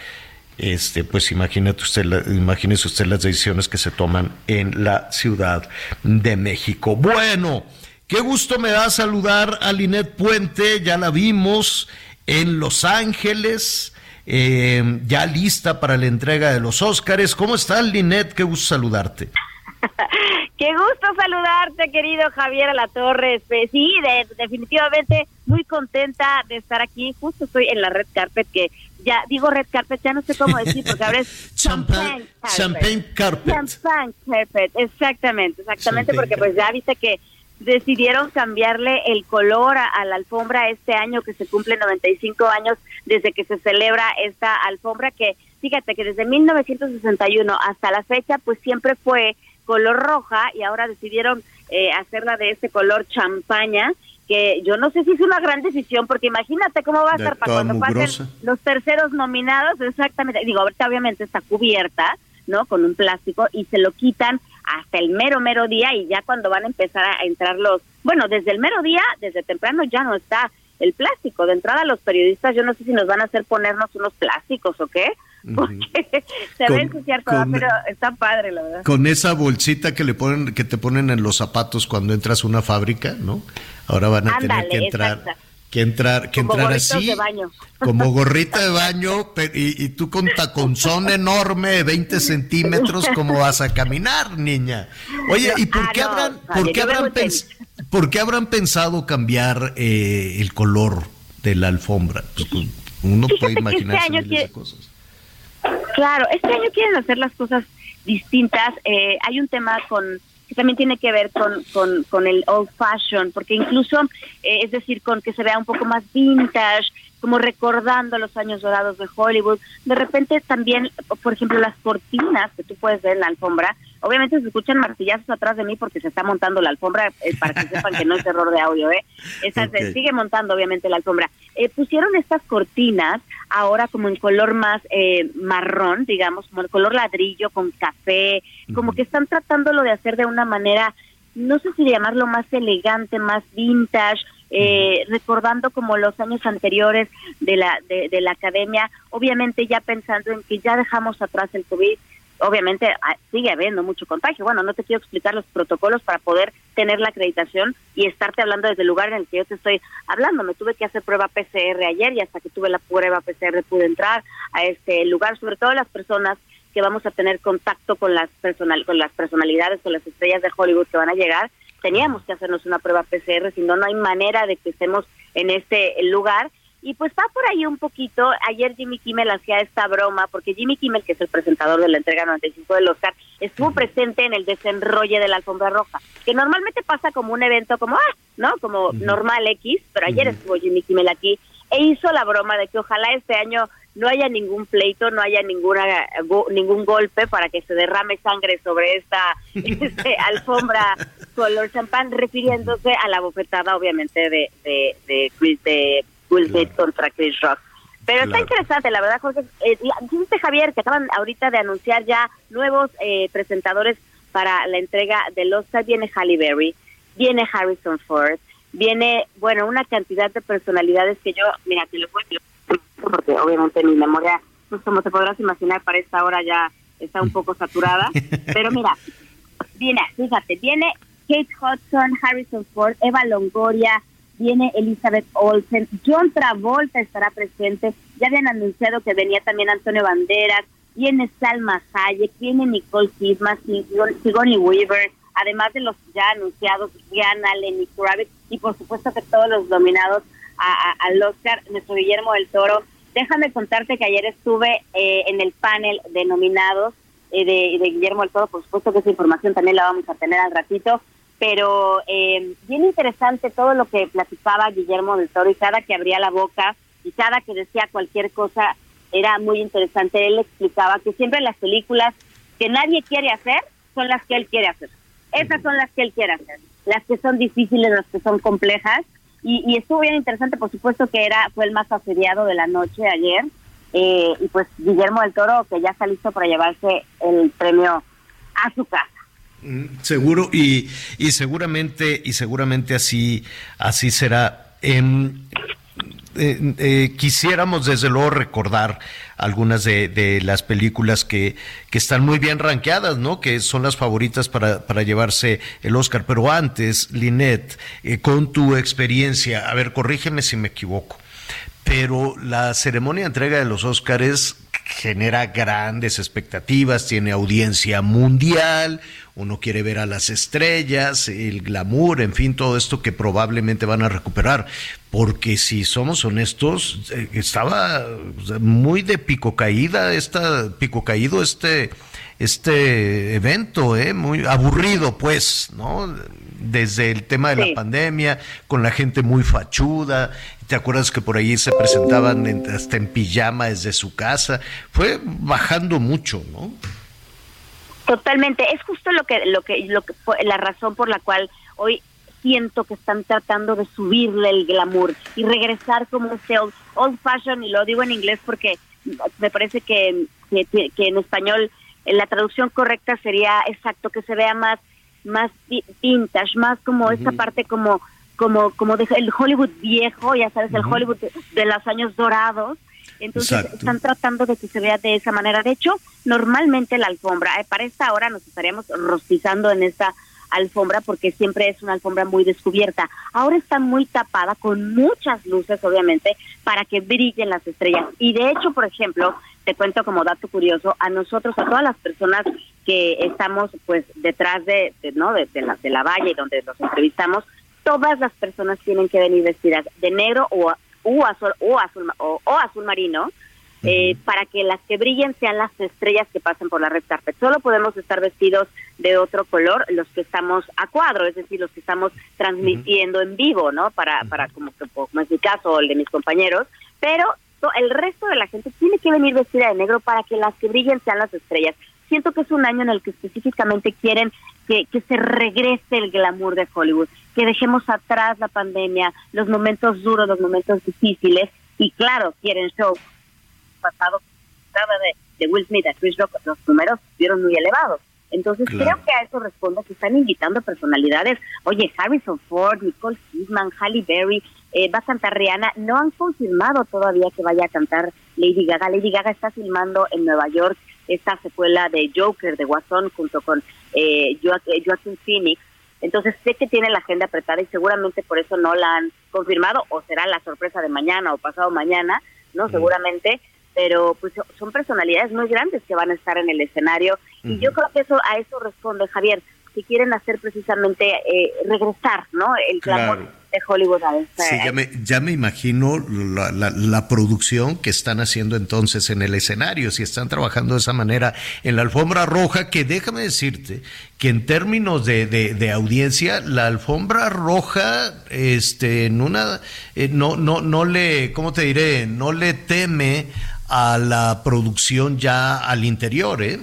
este, pues imagínate usted, imagínese usted las decisiones que se toman en la Ciudad de México. Bueno, qué gusto me da saludar a Linet Puente, ya la vimos en Los Ángeles, eh, ya lista para la entrega de los Óscares. ¿Cómo estás, Linet? Qué gusto saludarte. <laughs> Qué gusto saludarte, querido Javier La Torres. Pues sí, definitivamente muy contenta de estar aquí. Justo estoy en la red carpet que ya digo red carpet, ya no sé cómo decir porque ahora es <laughs> champagne, champagne carpet. Champagne carpet, exactamente, exactamente porque pues ya viste que decidieron cambiarle el color a, la alfombra este año que se cumple 95 años desde que se celebra esta alfombra que fíjate que desde 1961 hasta la fecha pues siempre fue color roja y ahora decidieron eh, hacerla de este color champaña que yo no sé si es una gran decisión porque imagínate cómo va a estar para cuando pasen los terceros nominados exactamente digo ahorita obviamente está cubierta no con un plástico y se lo quitan hasta el mero mero día y ya cuando van a empezar a entrar los bueno desde el mero día desde temprano ya no está el plástico de entrada los periodistas yo no sé si nos van a hacer ponernos unos plásticos o qué porque <laughs> se ve ensuciar todo, pero está padre, la verdad. Con esa bolsita que le ponen, que te ponen en los zapatos cuando entras a una fábrica, ¿no? Ahora van a tener que entrar. Que entrar, que entrar así, <laughs> como gorrita de baño, y, tú con taconzón enorme de 20 centímetros, ¿cómo vas a caminar, niña? Oye, ¿y por qué habrán, por qué habrán, por qué habrán pensado cambiar eh, el color de la alfombra? Pues, uno puede este imaginarse miles cosas Claro, este año quieren hacer las cosas distintas. Eh, hay un tema con que también tiene que ver con, con, con el old fashion, porque incluso, eh, es decir, con que se vea un poco más vintage, como recordando los años dorados de Hollywood. De repente también, por ejemplo, las cortinas que tú puedes ver en la alfombra, obviamente se escuchan martillazos atrás de mí porque se está montando la alfombra, eh, para que sepan que no es error de audio, ¿eh? Esa, Se sigue montando obviamente la alfombra. Eh, pusieron estas cortinas ahora como en color más eh, marrón, digamos, como el color ladrillo con café, como que están tratándolo de hacer de una manera no sé si llamarlo más elegante, más vintage, eh, recordando como los años anteriores de la, de, la academia, obviamente ya pensando en que ya dejamos atrás el COVID, obviamente ah, sigue habiendo mucho contagio. Bueno, no te quiero explicar los protocolos para poder tener la acreditación y estarte hablando desde el lugar en el que yo te estoy hablando. Me tuve que hacer prueba PCR ayer y hasta que tuve la prueba PCR pude entrar a este lugar, sobre todo las personas que vamos a tener contacto con las personal con las personalidades, con las estrellas de Hollywood que van a llegar, teníamos que hacernos una prueba PCR, si no, no hay manera de que estemos en este lugar. Y pues va por ahí un poquito. Ayer Jimmy Kimmel hacía esta broma, porque Jimmy Kimmel, que es el presentador de la entrega 95 del Oscar, estuvo presente en el desenrolle de la alfombra roja, que normalmente pasa como un evento como, ah, ¿no? Como normal X, pero ayer estuvo Jimmy Kimmel aquí e hizo la broma de que ojalá este año no haya ningún pleito, no haya ninguna ningún golpe para que se derrame sangre sobre esta <laughs> este, alfombra color champán, refiriéndose a la bofetada, obviamente, de, de, de Chris de Will Smith contra Chris Rock. Pero está interesante, la verdad, Jorge. Eh, Javier, que acaban ahorita de anunciar ya nuevos eh, presentadores para la entrega del Oscar. Viene Halle Berry, viene Harrison Ford, viene, bueno, una cantidad de personalidades que yo, mira, te lo puedo porque obviamente mi memoria, pues como te podrás imaginar, para esta hora ya está un poco saturada. <laughs> Pero mira, viene, fíjate, viene Kate Hudson, Harrison Ford, Eva Longoria, viene Elizabeth Olsen, John Travolta estará presente, ya habían anunciado que venía también Antonio Banderas, viene Salma Hayek, viene Nicole Kidman, Sigourney Weaver, además de los ya anunciados, Rihanna, Lenny Kravitz y por supuesto que todos los nominados al Oscar, nuestro Guillermo del Toro. Déjame contarte que ayer estuve eh, en el panel de nominados eh, de, Guillermo del Toro, por supuesto que esa información también la vamos a tener al ratito, pero eh, bien interesante todo lo que platicaba Guillermo del Toro y cada que abría la boca y cada que decía cualquier cosa era muy interesante. Él explicaba que siempre las películas que nadie quiere hacer son las que él quiere hacer. Esas son las que él quiere hacer. Las que son difíciles, las que son complejas. Y, y estuvo bien interesante, por supuesto que era fue el más asediado de la noche ayer. Eh, y pues Guillermo del Toro, que ya está listo para llevarse el premio a su casa. Seguro y, y seguramente y seguramente así así será. Em, eh, eh, quisiéramos desde luego recordar algunas de, las películas que, que, están muy bien rankeadas, ¿no? Que son las favoritas para, para llevarse el Oscar. Pero antes, Linet, eh, con tu experiencia, a ver, corrígeme si me equivoco, pero la ceremonia de entrega de los Oscars genera grandes expectativas, tiene audiencia mundial, uno quiere ver a las estrellas, el glamour, en fin, todo esto que probablemente van a recuperar. Porque si somos honestos, eh, estaba muy de pico caída, esta, pico caído este, este evento, ¿eh? muy aburrido, pues, ¿no? Desde el tema de la pandemia, con la gente muy fachuda, ¿Te acuerdas que por ahí se presentaban hasta en pijama desde su casa? Fue bajando mucho, ¿no? Totalmente, es justo lo que lo que lo que la razón por la cual hoy siento que están tratando de subirle el glamour y regresar como ese old, fashion y lo digo en inglés porque me parece que, que, en español la traducción correcta sería exacto que se vea más más vintage, más como esa parte como como como de el Hollywood viejo, ya sabes, el Hollywood de los años dorados entonces están tratando de que se vea de esa manera. De hecho, normalmente la alfombra, eh, para esta hora nos estaríamos rostizando en esta alfombra porque siempre es una alfombra muy descubierta. Ahora está muy tapada con muchas luces, obviamente, para que brillen las estrellas. Y de hecho, por ejemplo, te cuento como dato curioso, a nosotros, a todas las personas que estamos pues detrás de, no de, la, de la valla y donde los entrevistamos, todas las personas tienen que venir vestidas de negro o o azul, o azul, o, azul marino, eh, para que las que brillen sean las estrellas que pasen por la red carpet. Solo podemos estar vestidos de otro color los que estamos a cuadro, es decir, los que estamos transmitiendo en vivo, ¿no? Para, para como, como es mi caso o el de mis compañeros, pero el resto de la gente tiene que venir vestida de negro para que las que brillen sean las estrellas. Siento que es un año en el que específicamente quieren que, que se regrese el glamour de Hollywood que dejemos atrás la pandemia, los momentos duros, los momentos difíciles, y claro, quieren show pasado de, de Will Smith a Chris Rock, los números fueron muy elevados. Entonces creo que a eso responde que están invitando personalidades. Oye, Harrison Ford, Nicole Kidman, Halle Berry, eh, va a cantar Rihanna. No han confirmado todavía que vaya a cantar Lady Gaga. Lady Gaga está filmando en Nueva York esta secuela de Joker, de Guasón, junto con eh, Joaquin Phoenix. Entonces sé que tiene la agenda apretada y seguramente por eso no la han confirmado o será la sorpresa de mañana o pasado mañana, ¿no? Seguramente, pero pues son personalidades muy grandes que van a estar en el escenario y yo creo que eso a eso responde Javier, que quieren hacer precisamente eh, regresar, ¿no? El clamor de Hollywood Sí, ya me, ya me imagino la, la, producción que están haciendo entonces en el escenario, si están trabajando de esa manera en la alfombra roja, que déjame decirte que en términos de, de, audiencia, la alfombra roja, este, en una, eh, no, no, no le, ¿cómo te diré? No le teme a la producción ya al interior, ¿eh?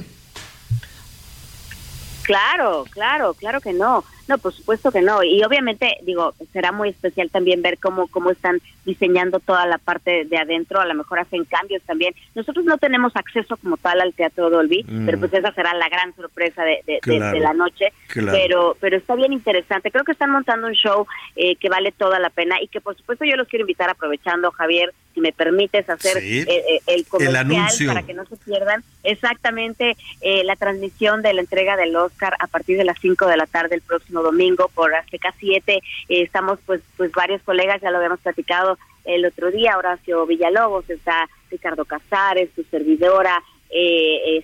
Claro, claro, claro que no. No, por supuesto que no. Y obviamente, digo, será muy especial también ver cómo, cómo están diseñando toda la parte de adentro. A lo mejor hacen cambios también. Nosotros no tenemos acceso como tal al Teatro Dolby, mm. pero pues esa será la gran sorpresa de, de, la noche. Pero, pero está bien interesante. Creo que están montando un show eh, que vale toda la pena y que por supuesto yo los quiero invitar aprovechando, Javier, si me permites hacer eh, eh, el comercial para que no se pierdan exactamente eh, la transmisión de la entrega del Oscar a partir de las 5 de la tarde el próximo domingo por Azteca 7. estamos pues pues varios colegas, ya lo habíamos platicado el otro día, Horacio Villalobos, está Ricardo Casares, su servidora,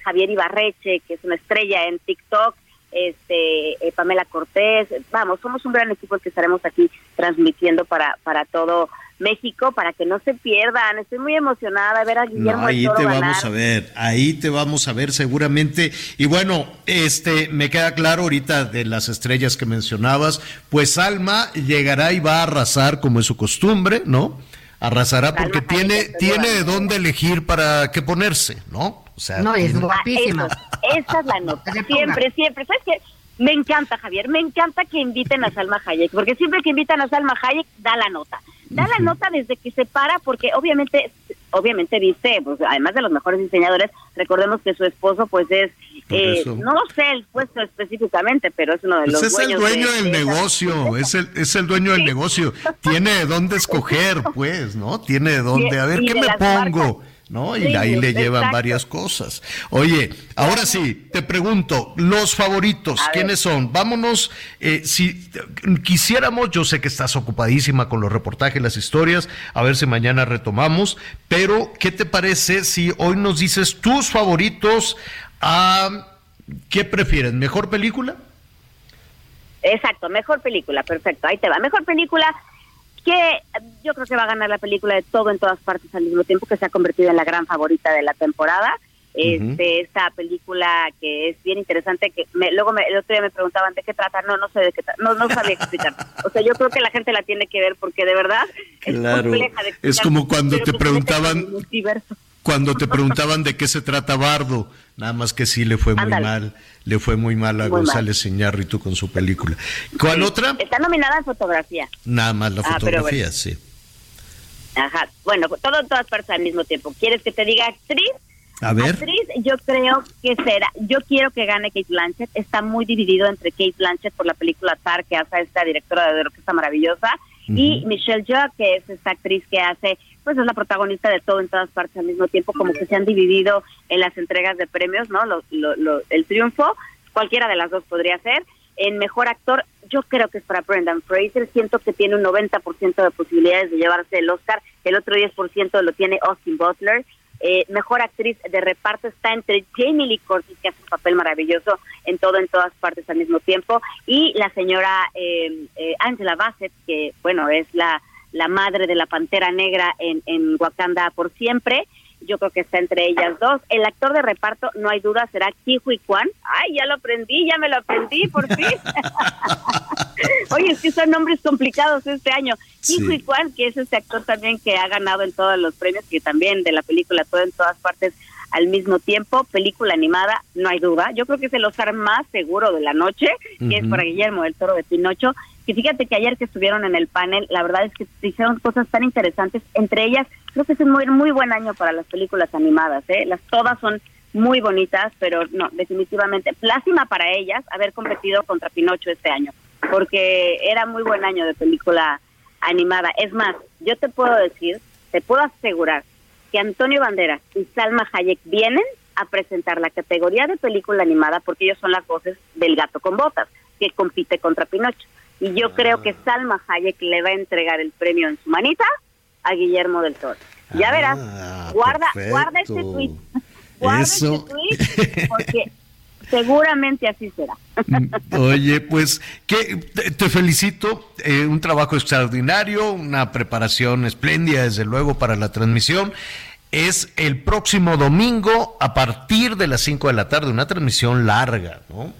Javier Ibarreche, que es una estrella en TikTok, este Pamela Cortés, vamos, somos un gran equipo que estaremos aquí transmitiendo para para todo México para que no se pierdan. Estoy muy emocionada de ver a Guillermo No, ahí Toro te ganar. vamos a ver, ahí te vamos a ver seguramente. Y bueno, este me queda claro ahorita de las estrellas que mencionabas, pues Alma llegará y va a arrasar como es su costumbre, ¿no? Arrasará porque tiene tiene de dónde elegir para qué ponerse, ¿no? O sea, No, es guapísima. Ah, esa es la nota. <laughs> Siempre, siempre. ¿Sabes qué? Me encanta, Javier. Me encanta que inviten a Salma Hayek, porque siempre que invitan a Salma Hayek, da la nota. Da la nota desde que se para, porque obviamente, obviamente viste, pues además de los mejores diseñadores, recordemos que su esposo, pues es, eh, no lo sé el puesto específicamente, pero es uno de Pues los es el dueño de- del de negocio, es el, es el dueño del negocio. Tiene de dónde escoger, pues, ¿no? Tiene de dónde, a ver, ¿qué me pongo? ¿No? Y Sí, ahí le llevan exacto. varias cosas. Oye, ahora sí, te pregunto, los favoritos, ¿quiénes son? Vámonos, eh, si quisiéramos, yo sé que estás ocupadísima con los reportajes, las historias, a ver si mañana retomamos, pero ¿qué te parece si hoy nos dices tus favoritos? a ¿Qué prefieres? ¿Mejor película? Exacto, mejor película, perfecto, ahí te va. Mejor película que yo creo que va a ganar la película de todo en todas partes al mismo tiempo, que se ha convertido en la gran favorita de la temporada. Este, esta película que es bien interesante, que me, luego me, el otro día me preguntaban de qué trata, no, no sé de qué trata, no, no sabía explicar. O sea, yo creo que la gente la tiene que ver porque de verdad es compleja de es explicar, como cuando te preguntaban-. Cuando te preguntaban de qué se trata Bardo, nada más que sí le fue muy mal, le fue muy mal a Muy. González Iñárritu con su película. ¿Cuál otra? Está nominada en fotografía. Nada más la Ah, fotografía, bueno. sí. Ajá. Bueno, todo en todas partes al mismo tiempo. ¿Quieres que te diga actriz? A ver. Actriz, yo creo que será. Yo quiero que gane Kate Blanchett. Está muy dividido entre Kate Blanchett por la película Tar, que hace esta directora de Orquesta Maravillosa, y Michelle Yeoh, que es esta actriz que hace, pues es la protagonista de todo en todas partes al mismo tiempo, como que se han dividido en las entregas de premios, ¿no? Lo- lo- lo- el triunfo, cualquiera de las dos podría ser. En mejor actor, yo creo que es para Brendan Fraser. Siento que tiene un 90% de posibilidades de llevarse el Oscar. El otro 10% lo tiene Austin Butler. Eh, mejor actriz de reparto está entre Jamie Lee Curtis, que hace un papel maravilloso en todo, en todas partes al mismo tiempo, y la señora eh, eh, Angela Bassett, que, bueno, es la, la madre de la Pantera Negra en, en Wakanda por siempre. Yo creo que está entre ellas dos. El actor de reparto, no hay duda, será Ki Hui Kwan. Ay, ya lo aprendí, ya me lo aprendí, por fin. <laughs> Oye, es que son nombres complicados este año. Sí. Ki Hui Kwan, que es este actor también que ha ganado en todos los premios, que también de la película Todo en todas partes al mismo tiempo, película animada, no hay duda. Yo creo que es el Oscar más seguro de la noche, que es para Guillermo del Toro de Pinocho. Que fíjate que ayer que estuvieron en el panel, la verdad es que se hicieron cosas tan interesantes. Entre ellas, creo que es un muy, muy buen año para las películas animadas. ¿eh? Las todas son muy bonitas, pero no, definitivamente. Lástima para ellas haber competido contra Pinocho este año, porque era muy buen año de película animada. Es más, yo te puedo decir, te puedo asegurar que Antonio Banderas y Salma Hayek vienen a presentar la categoría de película animada porque ellos son las voces del gato con botas que compite contra Pinocho. Y yo creo que Salma Hayek le va a entregar el premio en su manita a Guillermo del Toro. Ya verás, guarda, perfecto. guarda este tweet, guarda Eso. este tweet porque <laughs> seguramente así será. Oye, pues que te, te felicito, eh, un trabajo extraordinario, una preparación espléndida, desde luego, para la transmisión. Es el próximo domingo a partir de las 5 de la tarde, una transmisión larga, ¿no?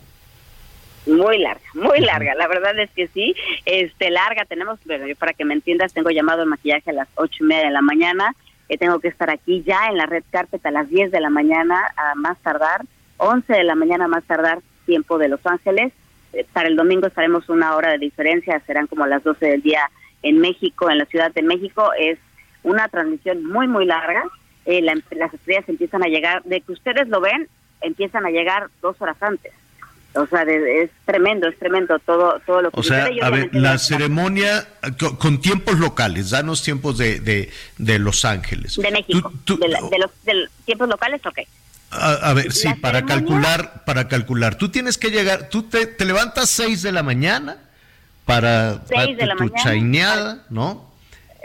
Muy larga, muy larga, la verdad es que sí, este larga, tenemos, bueno, yo para que me entiendas, tengo llamado el maquillaje a las ocho y media de la mañana, que tengo que estar aquí ya en la red carpet a las 10 de la mañana, a más tardar, 11 de la mañana a más tardar, tiempo de Los Ángeles, Eh, para el domingo estaremos una hora de diferencia, serán como las 12 del día en México, en la Ciudad de México, es una transmisión muy, muy larga, Eh, la- las estrellas empiezan a llegar, de que ustedes lo ven, empiezan a llegar dos horas antes. O sea, de- es tremendo, es tremendo todo, todo lo que O sea, a ver, la ceremonia co- con, tiempos locales, danos tiempos de, de, de Los Ángeles. de México, de, la- de los de tiempos locales, ok. A, a ver, sí, La para ceremonia- calcular, para calcular. Tú tienes que llegar, tú te, te levantas 6 de la mañana para, tu mañana. chaineada, ¿no?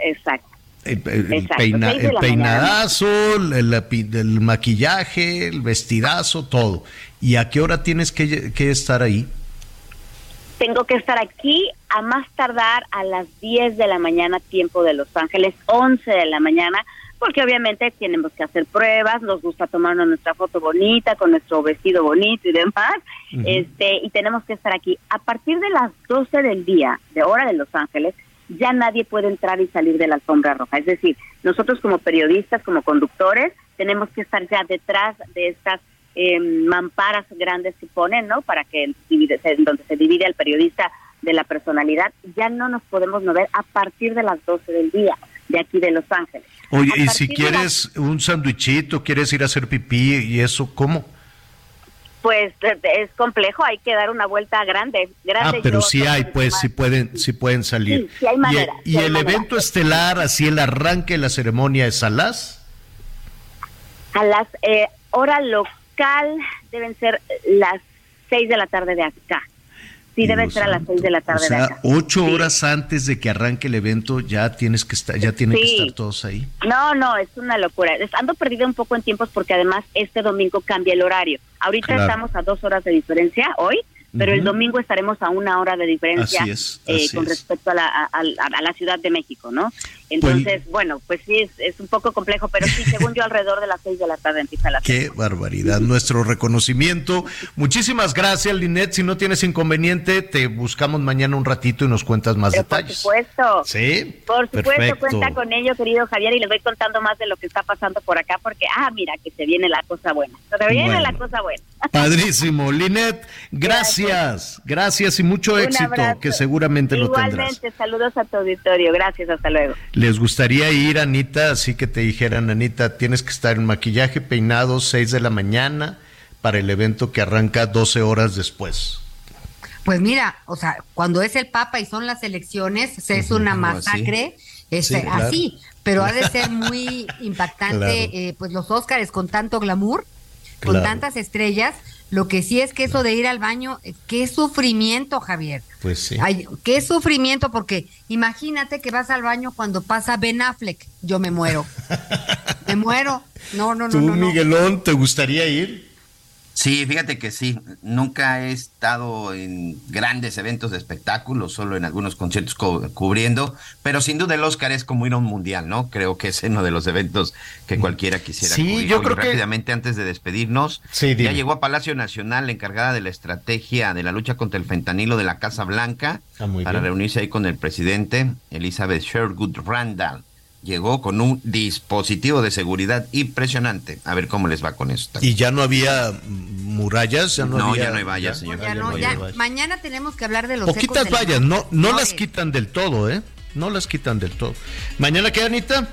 Exacto. El, el- el Exacto, peina- peinadazo, el, maquillaje, el vestidazo, todo. ¿Y a qué hora tienes que estar ahí? tengo que estar aquí a más tardar a las 10 de la mañana, tiempo de Los Ángeles, 11 de la mañana, porque obviamente tenemos que hacer pruebas, nos gusta tomarnos nuestra foto bonita, con nuestro vestido bonito y demás, este, y tenemos que estar aquí. A partir de las 12 del día, de hora de Los Ángeles, ya nadie puede entrar y salir de la alfombra roja. Es decir, nosotros como periodistas, como conductores, tenemos que estar ya detrás de estas eh, mamparas grandes que ponen, ¿no? Para que divide, donde se divide el periodista de la personalidad, ya no nos podemos mover a partir de las 12 del día de aquí de Los Ángeles. Oye, y si quieres un sandwichito, quieres ir a hacer pipí y eso, ¿cómo? Pues es complejo, hay que dar una vuelta grande. grande ah, pero sí hay, pues, sí pueden, sí pueden salir. Sí, hay manera, ¿Y, el evento estelar, así el arranque de la ceremonia es a las? A las, eh, hora local deben ser las seis de la tarde de acá. Sí, debe ser a las seis de la tarde. O sea, de acá. ocho horas antes de que arranque el evento ya tienes que estar, ya tienen que estar todos ahí. No, no, es una locura. Ando perdida un poco en tiempos porque además este domingo cambia el horario. Ahorita Claro. estamos a dos horas de diferencia hoy, pero el domingo estaremos a una hora de diferencia Así es, eh, con es. respecto a la, a, a- a la Ciudad de México, ¿no? Entonces, bueno, pues sí, es, es un poco complejo, pero sí, según yo, alrededor de las seis de la tarde empieza la <laughs> Qué barbaridad. Nuestro reconocimiento. Muchísimas gracias, Linet. Si no tienes inconveniente, te buscamos mañana un ratito y nos cuentas más Pero por detalles. supuesto. Sí. Por supuesto, Perfecto. cuenta con ello, querido Javier, y les voy contando más de lo que está pasando por acá, porque, ah, mira, que se viene la cosa buena. Se viene Bueno. la cosa buena. Padrísimo. Linet, <laughs> gracias. Gracias y mucho Un éxito, abrazo. que seguramente lo tendrás. Igualmente, saludos a tu auditorio. Gracias, hasta luego. ¿Les gustaría ir, Anita? Así que te dijeran, Anita, tienes que estar en maquillaje, peinado, 6 de la mañana para el evento que arranca 12 horas después. Pues mira, o sea, cuando es el Papa y son las elecciones, se es una así. masacre, este, Sí, claro. así, pero ha de ser muy <laughs> impactante, Claro. eh, pues los Óscares con tanto glamour, con Claro. tantas estrellas. Lo que sí es que eso de ir al baño, eh, qué sufrimiento, Javier. Pues sí. Ay, qué sufrimiento, porque imagínate que vas al baño cuando pasa Ben Affleck. Yo me muero. <laughs> me muero. No, no, no, ¿Tú, no. no. Miguelón, te gustaría ir? Sí, fíjate que sí. Nunca he estado en grandes eventos de espectáculos, solo en algunos conciertos co- cubriendo, pero sin duda el Oscar es como ir a un mundial, ¿no? Creo que es uno de los eventos que cualquiera quisiera Sí, cubrir. yo Oye, creo que- rápidamente antes de despedirnos, Sí, ya llegó a Palacio Nacional la encargada de la estrategia de la lucha contra el fentanilo de la Casa Blanca Ah, para bien. reunirse ahí con el presidente Elizabeth Sherwood Randall. Llegó con un dispositivo de seguridad impresionante. A ver cómo les va con eso. ¿Y ya no había murallas? Ya no, No, había, ya no hay vallas, señor. Ya no, ya, mañana tenemos que hablar de los ecos Poquitas la vallas, no, no las quitan del todo, ¿eh? No las quitan del todo. ¿Mañana qué, Anita?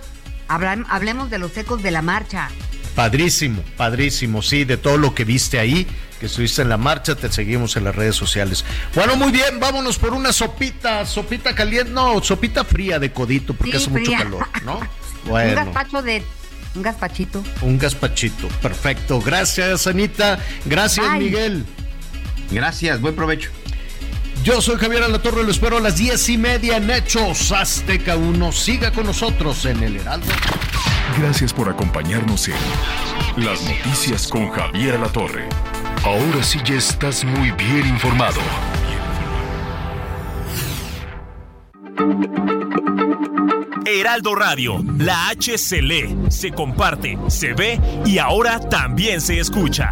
Hablan- hablemos de los ecos de la marcha. Padrísimo, padrísimo, sí, de todo lo que viste ahí, que estuviste en la marcha, te seguimos en las redes sociales. Bueno, muy bien, vámonos por una sopita, sopita caliente, no, sopita fría de codito, porque Sí, hace mucho calor, ¿no? <laughs> Un Bueno, gazpacho de. Un gazpachito. un gazpachito, perfecto. Gracias, Anita. Gracias, Bye. Miguel. Gracias, buen provecho. Yo soy Javier Alatorre, lo espero a las diez y media en Hechos Azteca 1. Siga con nosotros en el Heraldo. Gracias por acompañarnos en Las Noticias con Javier Alatorre. Ahora sí ya estás muy bien informado. Heraldo Radio, la H se lee, se comparte, se ve y ahora también se escucha.